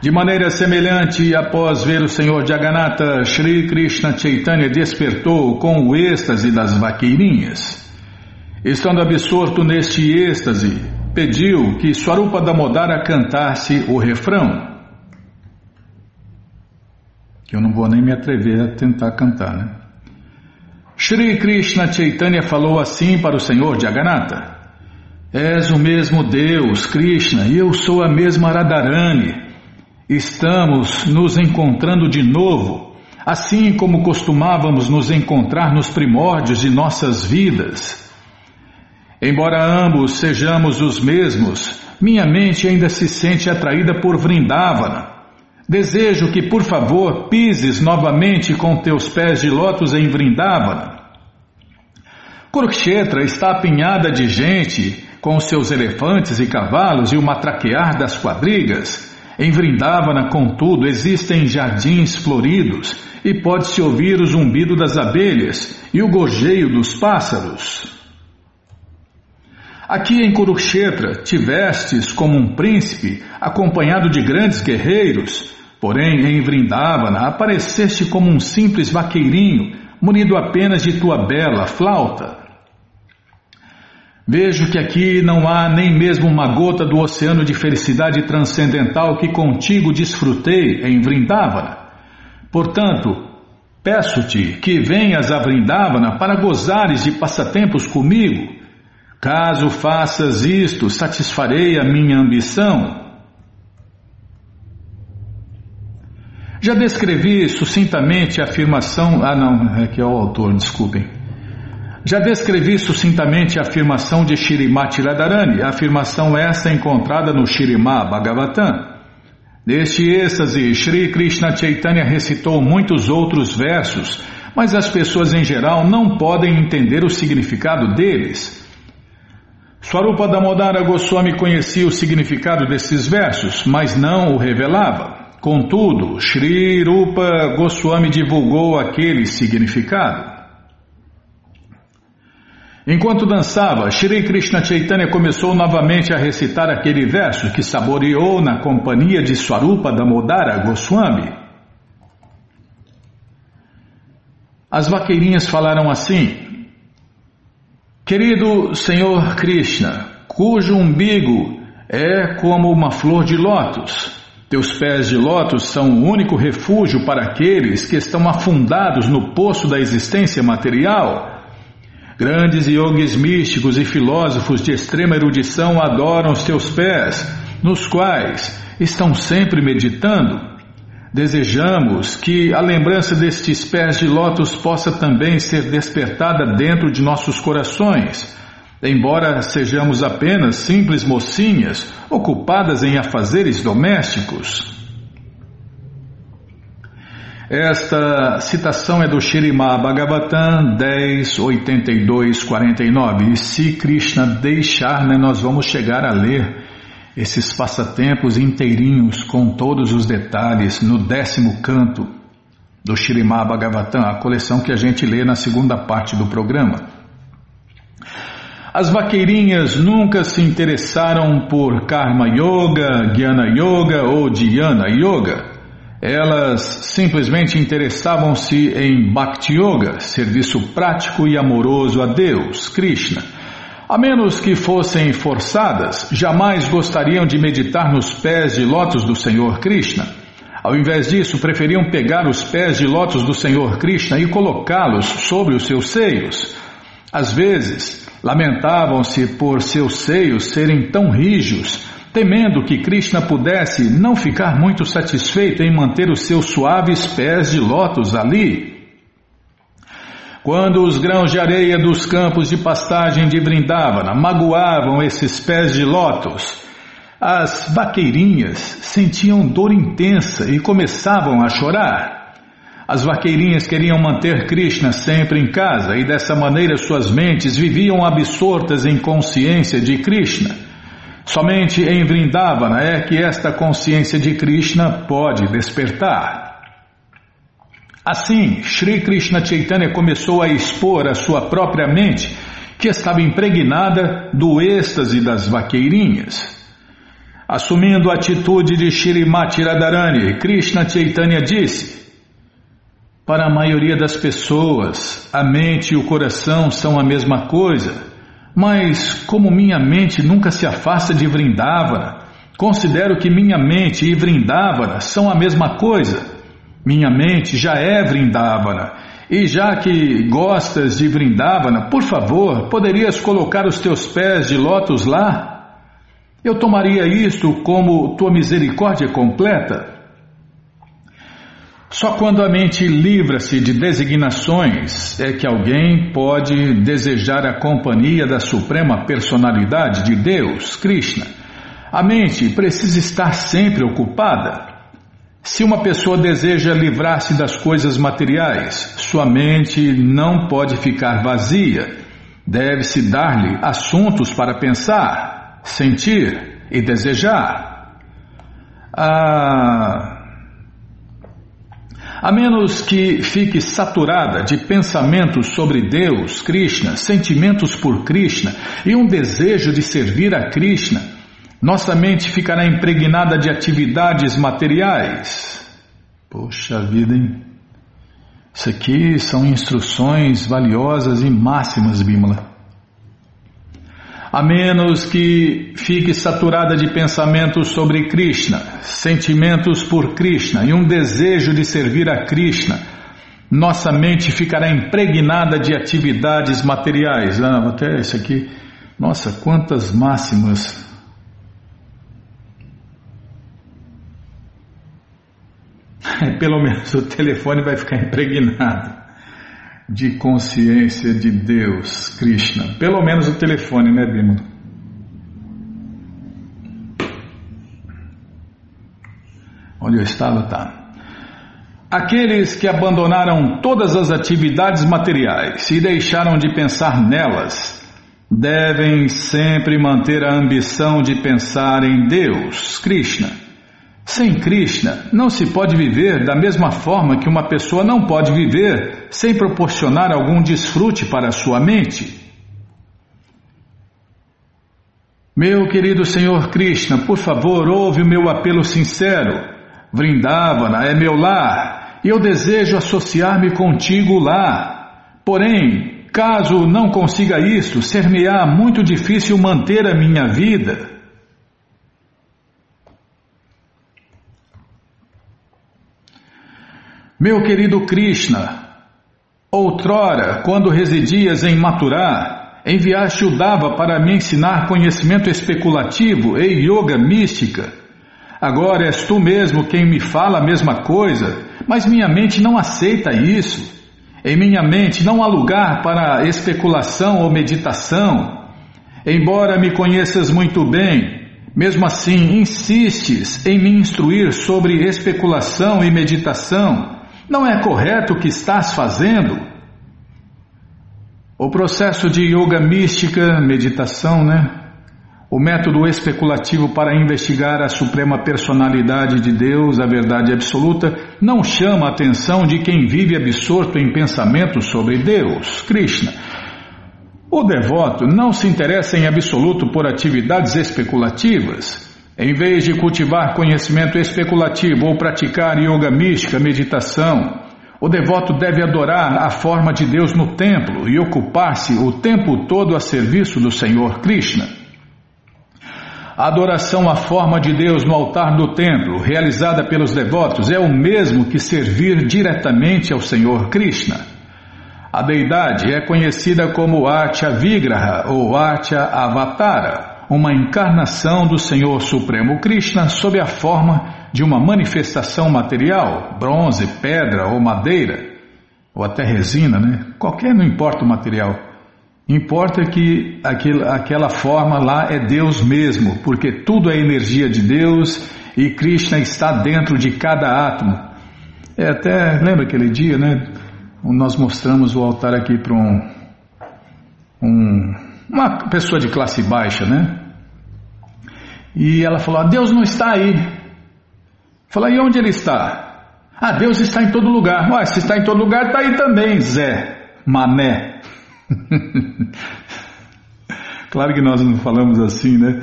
De maneira semelhante, após ver o Senhor Jagannatha, Sri Krishna Chaitanya despertou com o êxtase das vaqueirinhas. Estando absorto neste êxtase, pediu que Swarupa Damodara cantasse o refrão. Que eu não vou nem me atrever a tentar cantar, né? Shri Krishna Chaitanya falou assim para o Senhor Jagannatha: És o mesmo Deus, Krishna, e eu sou a mesma Radharani. Estamos nos encontrando de novo, assim como costumávamos nos encontrar nos primórdios de nossas vidas. Embora ambos sejamos os mesmos, minha mente ainda se sente atraída por Vrindavana. Desejo que, por favor, pises novamente com teus pés de lótus em Vrindavana. Kurukshetra está apinhada de gente, com seus elefantes e cavalos e o matraquear das quadrigas. Em Vrindavana, contudo, existem jardins floridos e pode-se ouvir o zumbido das abelhas e o gorjeio dos pássaros. Aqui em Kurukshetra tivestes como um príncipe, acompanhado de grandes guerreiros, porém em Vrindavana apareceste como um simples vaqueirinho, munido apenas de tua bela flauta. Vejo que aqui não há nem mesmo uma gota do oceano de felicidade transcendental que contigo desfrutei em Vrindavana. Portanto, peço-te que venhas a Vrindavana para gozares de passatempos comigo Caso faças isto, satisfarei a minha ambição. Já descrevi sucintamente a afirmação. Ah, não, é que é o autor, desculpem. Já descrevi sucintamente a afirmação de Shirimati Radharani, a afirmação esta encontrada no Shirimá Bhagavatam. Neste êxtase, Sri Krishna Chaitanya recitou muitos outros versos, mas as pessoas em geral não podem entender o significado deles. Swarupa Damodara Goswami conhecia o significado desses versos, mas não o revelava. Contudo, Sri Rupa Goswami divulgou aquele significado. Enquanto dançava, Shri Krishna Chaitanya começou novamente a recitar aquele verso que saboreou na companhia de Swarupa Damodara Goswami. As vaqueirinhas falaram assim: Querido Senhor Krishna, cujo umbigo é como uma flor de lótus, teus pés de lótus são o único refúgio para aqueles que estão afundados no poço da existência material. Grandes yogis místicos e filósofos de extrema erudição adoram os teus pés, nos quais estão sempre meditando. Desejamos que a lembrança destes pés de lótus possa também ser despertada dentro de nossos corações, embora sejamos apenas simples mocinhas ocupadas em afazeres domésticos. Esta citação é do Shirimá Bhagavatam 10, 82, 49. E se Krishna deixar, né, nós vamos chegar a ler esses passatempos inteirinhos com todos os detalhes no décimo canto do Shirimá Bhagavatam, a coleção que a gente lê na segunda parte do programa. As vaqueirinhas nunca se interessaram por Karma Yoga, Jnana Yoga ou Dhyana Yoga. Elas simplesmente interessavam-se em Bhakti Yoga, serviço prático e amoroso a Deus, Krishna a menos que fossem forçadas, jamais gostariam de meditar nos pés de lótus do Senhor Krishna. Ao invés disso, preferiam pegar os pés de lótus do Senhor Krishna e colocá-los sobre os seus seios. Às vezes, lamentavam-se por seus seios serem tão rijos, temendo que Krishna pudesse não ficar muito satisfeito em manter os seus suaves pés de lótus ali. Quando os grãos de areia dos campos de pastagem de Vrindavana magoavam esses pés de lótus, as vaqueirinhas sentiam dor intensa e começavam a chorar. As vaqueirinhas queriam manter Krishna sempre em casa e dessa maneira suas mentes viviam absortas em consciência de Krishna. Somente em Vrindavana é que esta consciência de Krishna pode despertar. Assim, Sri Krishna Chaitanya começou a expor a sua própria mente, que estava impregnada do êxtase das vaqueirinhas. Assumindo a atitude de Shrimati Radharani, Krishna Chaitanya disse: Para a maioria das pessoas, a mente e o coração são a mesma coisa, Mas como minha mente nunca se afasta de Vrindavana, considero que minha mente e Vrindavana são a mesma coisa. Minha mente já é Vrindavana. E já que gostas de Vrindavana, por favor, poderias colocar os teus pés de lótus lá? Eu tomaria isto como tua misericórdia completa. Só quando a mente livra-se de designações é que alguém pode desejar a companhia da Suprema Personalidade de Deus, Krishna. A mente precisa estar sempre ocupada. Se uma pessoa deseja livrar-se das coisas materiais, sua mente não pode ficar vazia. Deve-se dar-lhe assuntos para pensar, sentir e desejar. Ah. A menos que fique saturada de pensamentos sobre Deus, Krishna, sentimentos por Krishna e um desejo de servir a Krishna, nossa mente ficará impregnada de atividades materiais. Poxa vida, hein? Isso aqui são instruções valiosas e máximas, Bimala a menos que fique saturada de pensamentos sobre Krishna, sentimentos por Krishna e um desejo de servir a Krishna, nossa mente ficará impregnada de atividades materiais. Ah, até isso aqui, nossa, quantas máximas. Pelo menos o telefone vai ficar impregnado de consciência de Deus, Krishna. Pelo menos o telefone, né, Bima? Onde eu estava, tá. Aqueles que abandonaram todas as atividades materiais e deixaram de pensar nelas, devem sempre manter a ambição de pensar em Deus, Krishna sem Krishna, não se pode viver da mesma forma que uma pessoa não pode viver sem proporcionar algum desfrute para a sua mente. Meu querido Senhor Krishna, por favor, ouve o meu apelo sincero. Vrindavana é meu lar e eu desejo associar-me contigo lá. Porém, caso não consiga isso, ser-me-á muito difícil manter a minha vida. Meu querido Krishna, outrora, quando residias em Mathura, enviaste o Dava para me ensinar conhecimento especulativo e yoga mística. Agora és tu mesmo quem me fala a mesma coisa, mas minha mente não aceita isso. Em minha mente não há lugar para especulação ou meditação. Embora me conheças muito bem, mesmo assim insistes em me instruir sobre especulação e meditação não é correto o que estás fazendo? O processo de yoga mística, meditação, né? O método especulativo para investigar a suprema personalidade de Deus, a verdade absoluta, não chama a atenção de quem vive absorto em pensamentos sobre Deus, Krishna. O devoto não se interessa em absoluto por atividades especulativas. Em vez de cultivar conhecimento especulativo ou praticar yoga mística, meditação, o devoto deve adorar a forma de Deus no templo e ocupar-se o tempo todo a serviço do Senhor Krishna. A adoração à forma de Deus no altar do templo, realizada pelos devotos, é o mesmo que servir diretamente ao Senhor Krishna. A deidade é conhecida como Atya Vigraha ou Atya Avatara uma encarnação do Senhor Supremo Krishna sob a forma de uma manifestação material, bronze, pedra ou madeira, ou até resina, né? Qualquer, não importa o material. Importa que aquela, forma lá é Deus mesmo, porque tudo é energia de Deus e Krishna está dentro de cada átomo. É até, lembra aquele dia, né? Nós mostramos o altar aqui para um, um, uma pessoa de classe baixa, né? E ela falou: ah, Deus não está aí. Falei: e onde ele está? Ah, Deus está em todo lugar. Ué, se está em todo lugar, está aí também, Zé, Mané. claro que nós não falamos assim, né?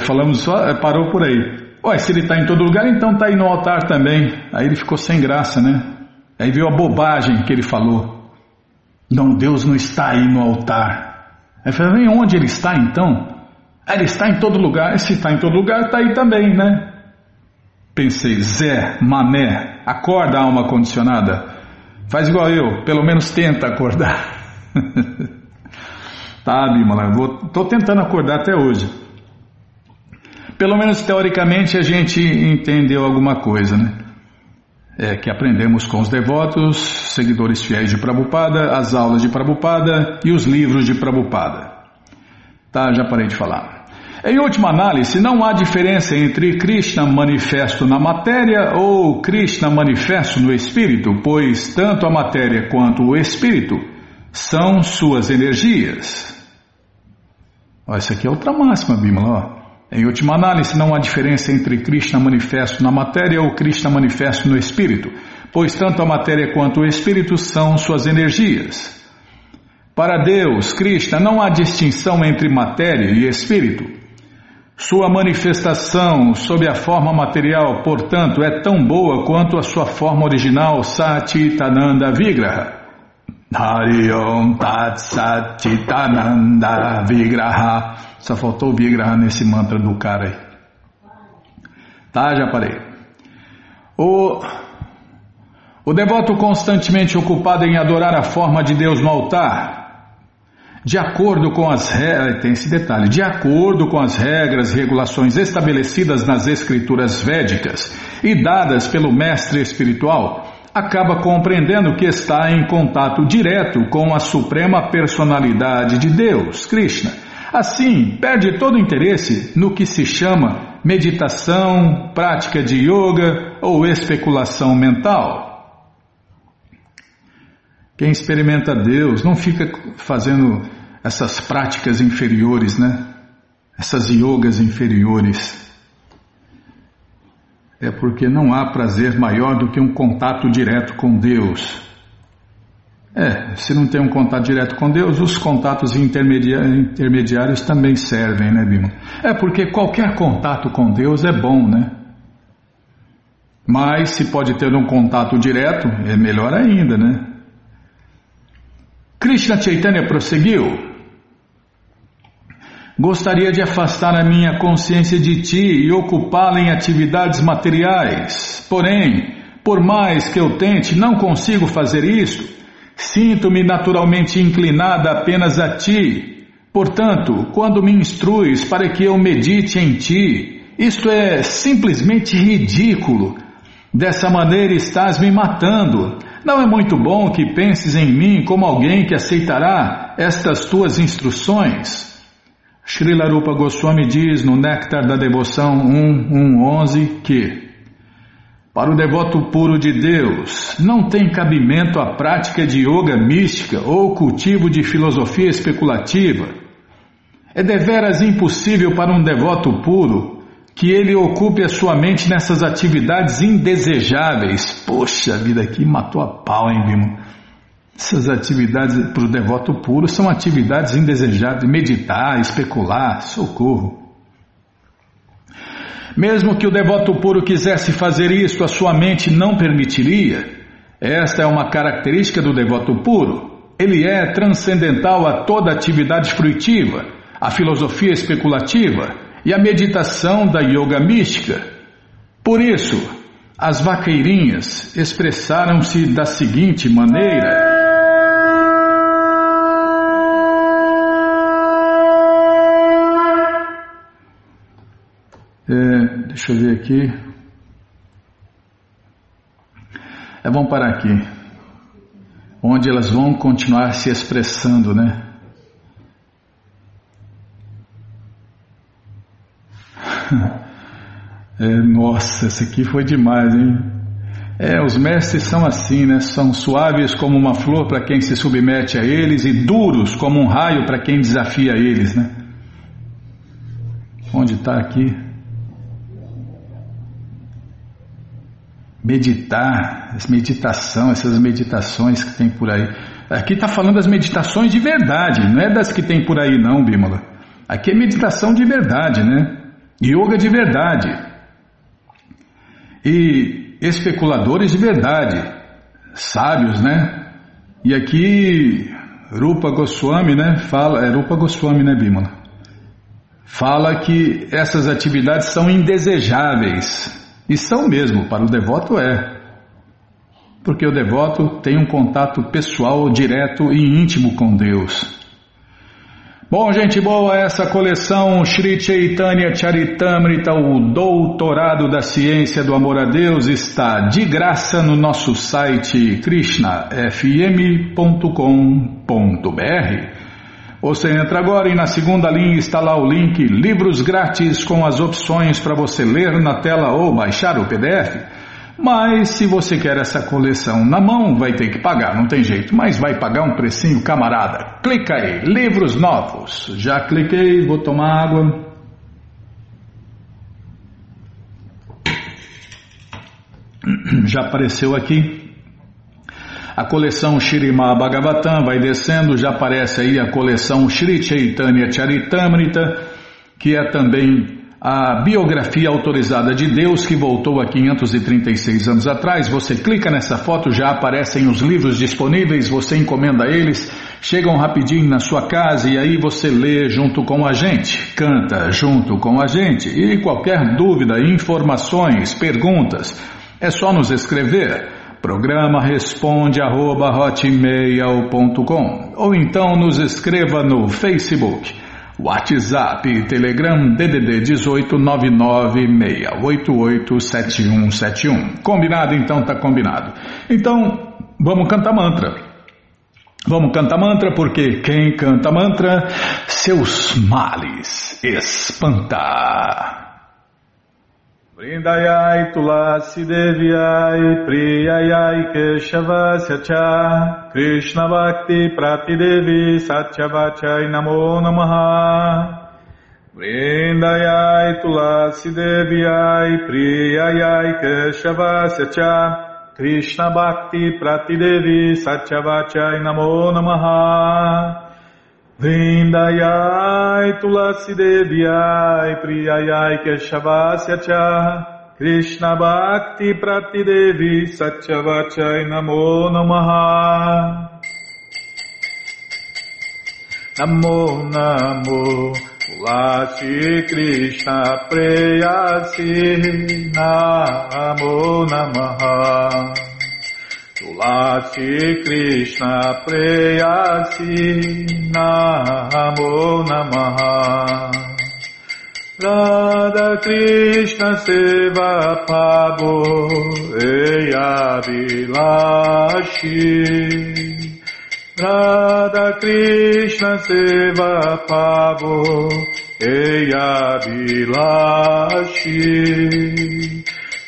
Falamos só, é, parou por aí. Ué, se ele está em todo lugar, então está aí no altar também. Aí ele ficou sem graça, né? Aí veio a bobagem que ele falou. Não, Deus não está aí no altar. Aí falei, onde ele está então? Ah, ele está em todo lugar. Se está em todo lugar, está aí também, né? Pensei, Zé, Mané, acorda alma condicionada. Faz igual eu, pelo menos tenta acordar. tá, Bimala, tô tentando acordar até hoje. Pelo menos teoricamente a gente entendeu alguma coisa, né? É, que aprendemos com os devotos, seguidores fiéis de Prabhupada, as aulas de Prabhupada e os livros de Prabhupada. Tá, já parei de falar. Em última análise, não há diferença entre Krishna manifesto na matéria ou Krishna manifesto no espírito, pois tanto a matéria quanto o espírito são suas energias. Ó, isso aqui é outra máxima, Bimala. Em última análise, não há diferença entre Krishna manifesto na matéria ou Krishna manifesto no espírito, pois tanto a matéria quanto o espírito são suas energias. Para Deus, Krishna, não há distinção entre matéria e espírito. Sua manifestação sob a forma material, portanto, é tão boa quanto a sua forma original, Satitananda Vigraha. Hariom Tat Satitananda Vigraha. Só faltou Vigraha nesse mantra do cara aí. Tá, já parei. O, o devoto constantemente ocupado em adorar a forma de Deus no altar de acordo com as regras, tem esse detalhe, de acordo com as regras e regulações estabelecidas nas escrituras védicas e dadas pelo mestre espiritual, acaba compreendendo que está em contato direto com a suprema personalidade de Deus, Krishna. Assim, perde todo interesse no que se chama meditação, prática de yoga ou especulação mental. Quem experimenta Deus não fica fazendo essas práticas inferiores, né? Essas yogas inferiores. É porque não há prazer maior do que um contato direto com Deus. É, se não tem um contato direto com Deus, os contatos intermediários também servem, né, Bima? É porque qualquer contato com Deus é bom, né? Mas se pode ter um contato direto, é melhor ainda, né? Krishna Chaitanya prosseguiu. Gostaria de afastar a minha consciência de ti e ocupá-la em atividades materiais. Porém, por mais que eu tente, não consigo fazer isso. Sinto-me naturalmente inclinada apenas a ti. Portanto, quando me instruis para que eu medite em ti, isto é simplesmente ridículo. Dessa maneira estás me matando. Não é muito bom que penses em mim como alguém que aceitará estas tuas instruções? Srila Rupa Goswami diz no Néctar da Devoção 1.1.11 que para o devoto puro de Deus, não tem cabimento a prática de yoga mística ou cultivo de filosofia especulativa. É deveras impossível para um devoto puro que ele ocupe a sua mente nessas atividades indesejáveis. Poxa vida, aqui matou a pau, hein, Bimo? Essas atividades para o devoto puro são atividades indesejáveis. Meditar, especular, socorro. Mesmo que o devoto puro quisesse fazer isso, a sua mente não permitiria. Esta é uma característica do devoto puro. Ele é transcendental a toda atividade fruitiva, a filosofia especulativa e a meditação da yoga mística. Por isso, as vaqueirinhas expressaram-se da seguinte maneira. É, deixa eu ver aqui. É, vamos parar aqui. Onde elas vão continuar se expressando, né? É, nossa, esse aqui foi demais, hein? É, os mestres são assim, né? São suaves como uma flor para quem se submete a eles e duros como um raio para quem desafia eles, né? Onde está aqui? Meditar, meditação, essas meditações que tem por aí. Aqui está falando das meditações de verdade, não é das que tem por aí, não, Bímola. Aqui é meditação de verdade, né? Yoga de verdade. E especuladores de verdade. Sábios, né? E aqui Rupa Goswami, né? Fala, é Rupa Goswami, né, Bimala? Fala que essas atividades são indesejáveis. E são mesmo, para o devoto é. Porque o devoto tem um contato pessoal, direto e íntimo com Deus. Bom, gente boa, essa coleção Sri Chaitanya Charitamrita, o Doutorado da Ciência do Amor a Deus, está de graça no nosso site krishnafm.com.br. Você entra agora e na segunda linha está lá o link Livros Grátis com as opções para você ler na tela ou baixar o PDF. Mas se você quer essa coleção na mão, vai ter que pagar, não tem jeito. Mas vai pagar um precinho, camarada. Clica aí, livros novos. Já cliquei, vou tomar água. Já apareceu aqui. A coleção Shirima Bhagavatam vai descendo, já aparece aí a coleção Shri Chaitanya Charitamrita, que é também a biografia autorizada de Deus que voltou há 536 anos atrás. Você clica nessa foto, já aparecem os livros disponíveis, você encomenda eles, chegam rapidinho na sua casa e aí você lê junto com a gente, canta junto com a gente. E qualquer dúvida, informações, perguntas, é só nos escrever. Programa responde arroba, ou então nos escreva no Facebook WhatsApp, Telegram, DDD 18996887171. Combinado? Então tá combinado. Então, vamos cantar mantra. Vamos cantar mantra porque quem canta mantra, seus males espanta. Vrindayai Tulasi Devyai Priyayai Keshavasya Cha Krishna Bhakti Pratidevi Satyavachai Namo Namaha. Vrindayai Tulasi Devyai Priyayai Keshavasya Cha Krishna Bhakti Pratidevi Satyavachai Namo Namaha Vrindayai Tulasi Devyai Priyayai Keshavasya Cha Krishna Bhakti Prati Devi Satyavachai Namo Namaha. Namo Namo Tulasi Krishna Preyasi. Namo Namaha Tulasi Krishna Preyasi Namo Namaha. Radha Krishna Seva Pabo Eya Vilashi Radha Krishna Seva Pabo Eya Vilashi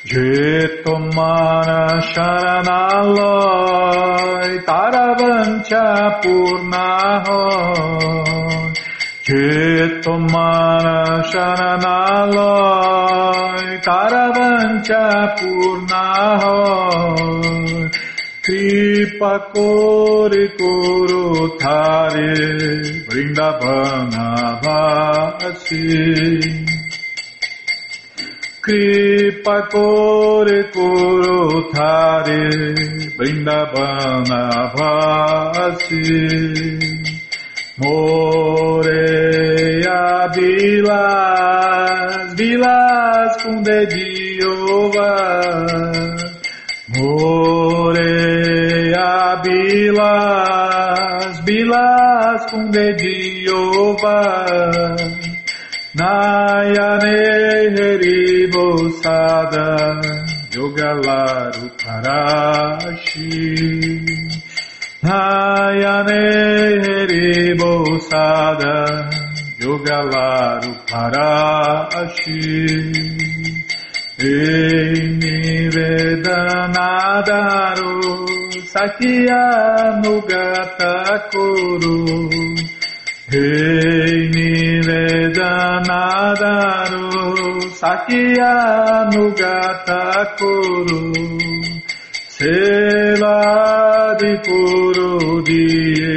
Je tomara sharanaloi taravancha purnahoi. Je tomara sharanaloi taravancha purnahoi. Kripa kore koro thare vrindavana vasi. Kripa Kore Koro Thare Vrindavana Vasi. Moreia Vilas Vilas com dediova Moreia Vilas Vilas com dediova Nayane Haribo Sada Yogalaru Parashi Nayane Haribo Sada Yogalaru Parashi Ei Vedanadaru Sakya Nugata Kuru Rei Nivedanadaru Sakya Nugata Kuru. Seladi Kuru Die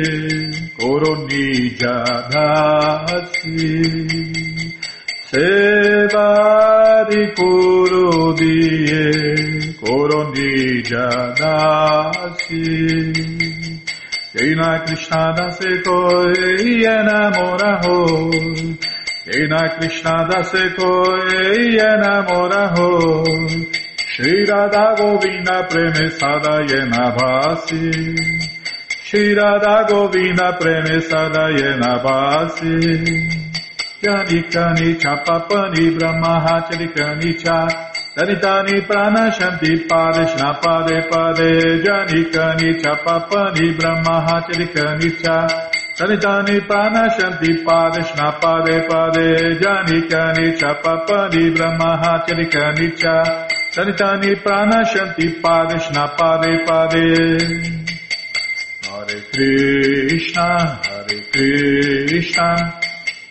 Koronija Dasi Sevadi Kuru Die Koronija Dasi Jena Krishna Daseko, Jena Moraho. Jena Krishna e Jena Moraho. Cheira da Govinda Preme Sadayena Bhasi. Shri Radha Govinda Preme Sadayena Bhasi. Kani Kani Chapapani Brahma Hachari Kani cha. Danitani pranashanti padeshna pade pade janikani chapapani brahmahachalikani cha Danitani pranashanti padeshna pade pade janikani chapapani brahmahachalikani cha Danitani pranashanti padeshna pade pade Hare Krishna Hare Krishna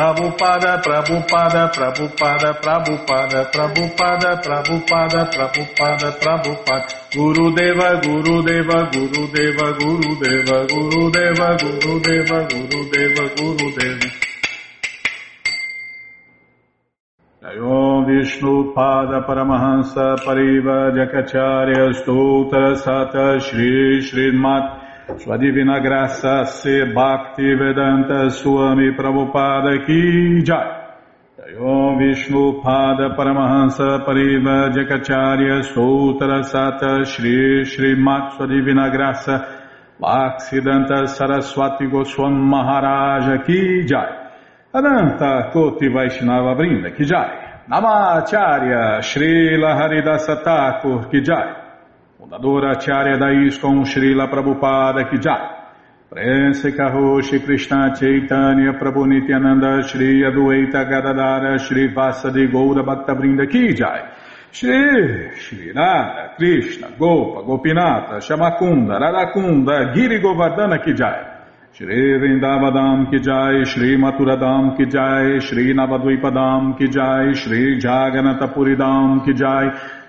Prabhupada, Prabhupada, Prabhupada, Prabhupada, Prabhupada, Prabhupada, Prabhupada, Prabhupada, Guru Deva, Guru Deva, Guru Deva, Guru Deva, Guru Deva, Guru Deva, Guru Deva, Guru Deva. Om Vishnu Pada Paramahansa Pariva Jakacharya Stoutra Sata Shri Shri Mat sua Divina Graça Se Bhakti Vedanta Swami Prabhupada Ki Jai. Om Vishnu Pada Paramahansa Pariva Jakacharya Sutra Sata Shri Shri Sua Divina Graça. Bhaksidanta Saraswati Goswam Maharaja Ki Jai. Adanta Koti Vaishnava Brinda Ki Jai. Namacharya Srila Haridasa Thakur Ki Jai fundadora Acharya da ISKCON Srila Prabhupada Kijai, Prense Karoshi Krishna Chaitanya Prabhu Nityananda Shri Adueita Gadadara Shri Vasadi Goura Bhaktavrinda Kijai, Shri Shri Radha Krishna Gopa Gopinata Shamakunda Radakunda Giri Govardhana Kijai, Shri Vrindavadam Kijai, Shri Maturadam Kijai, Shri Navadvipadam Kijai, Shri Jaganatapuridam Kijai,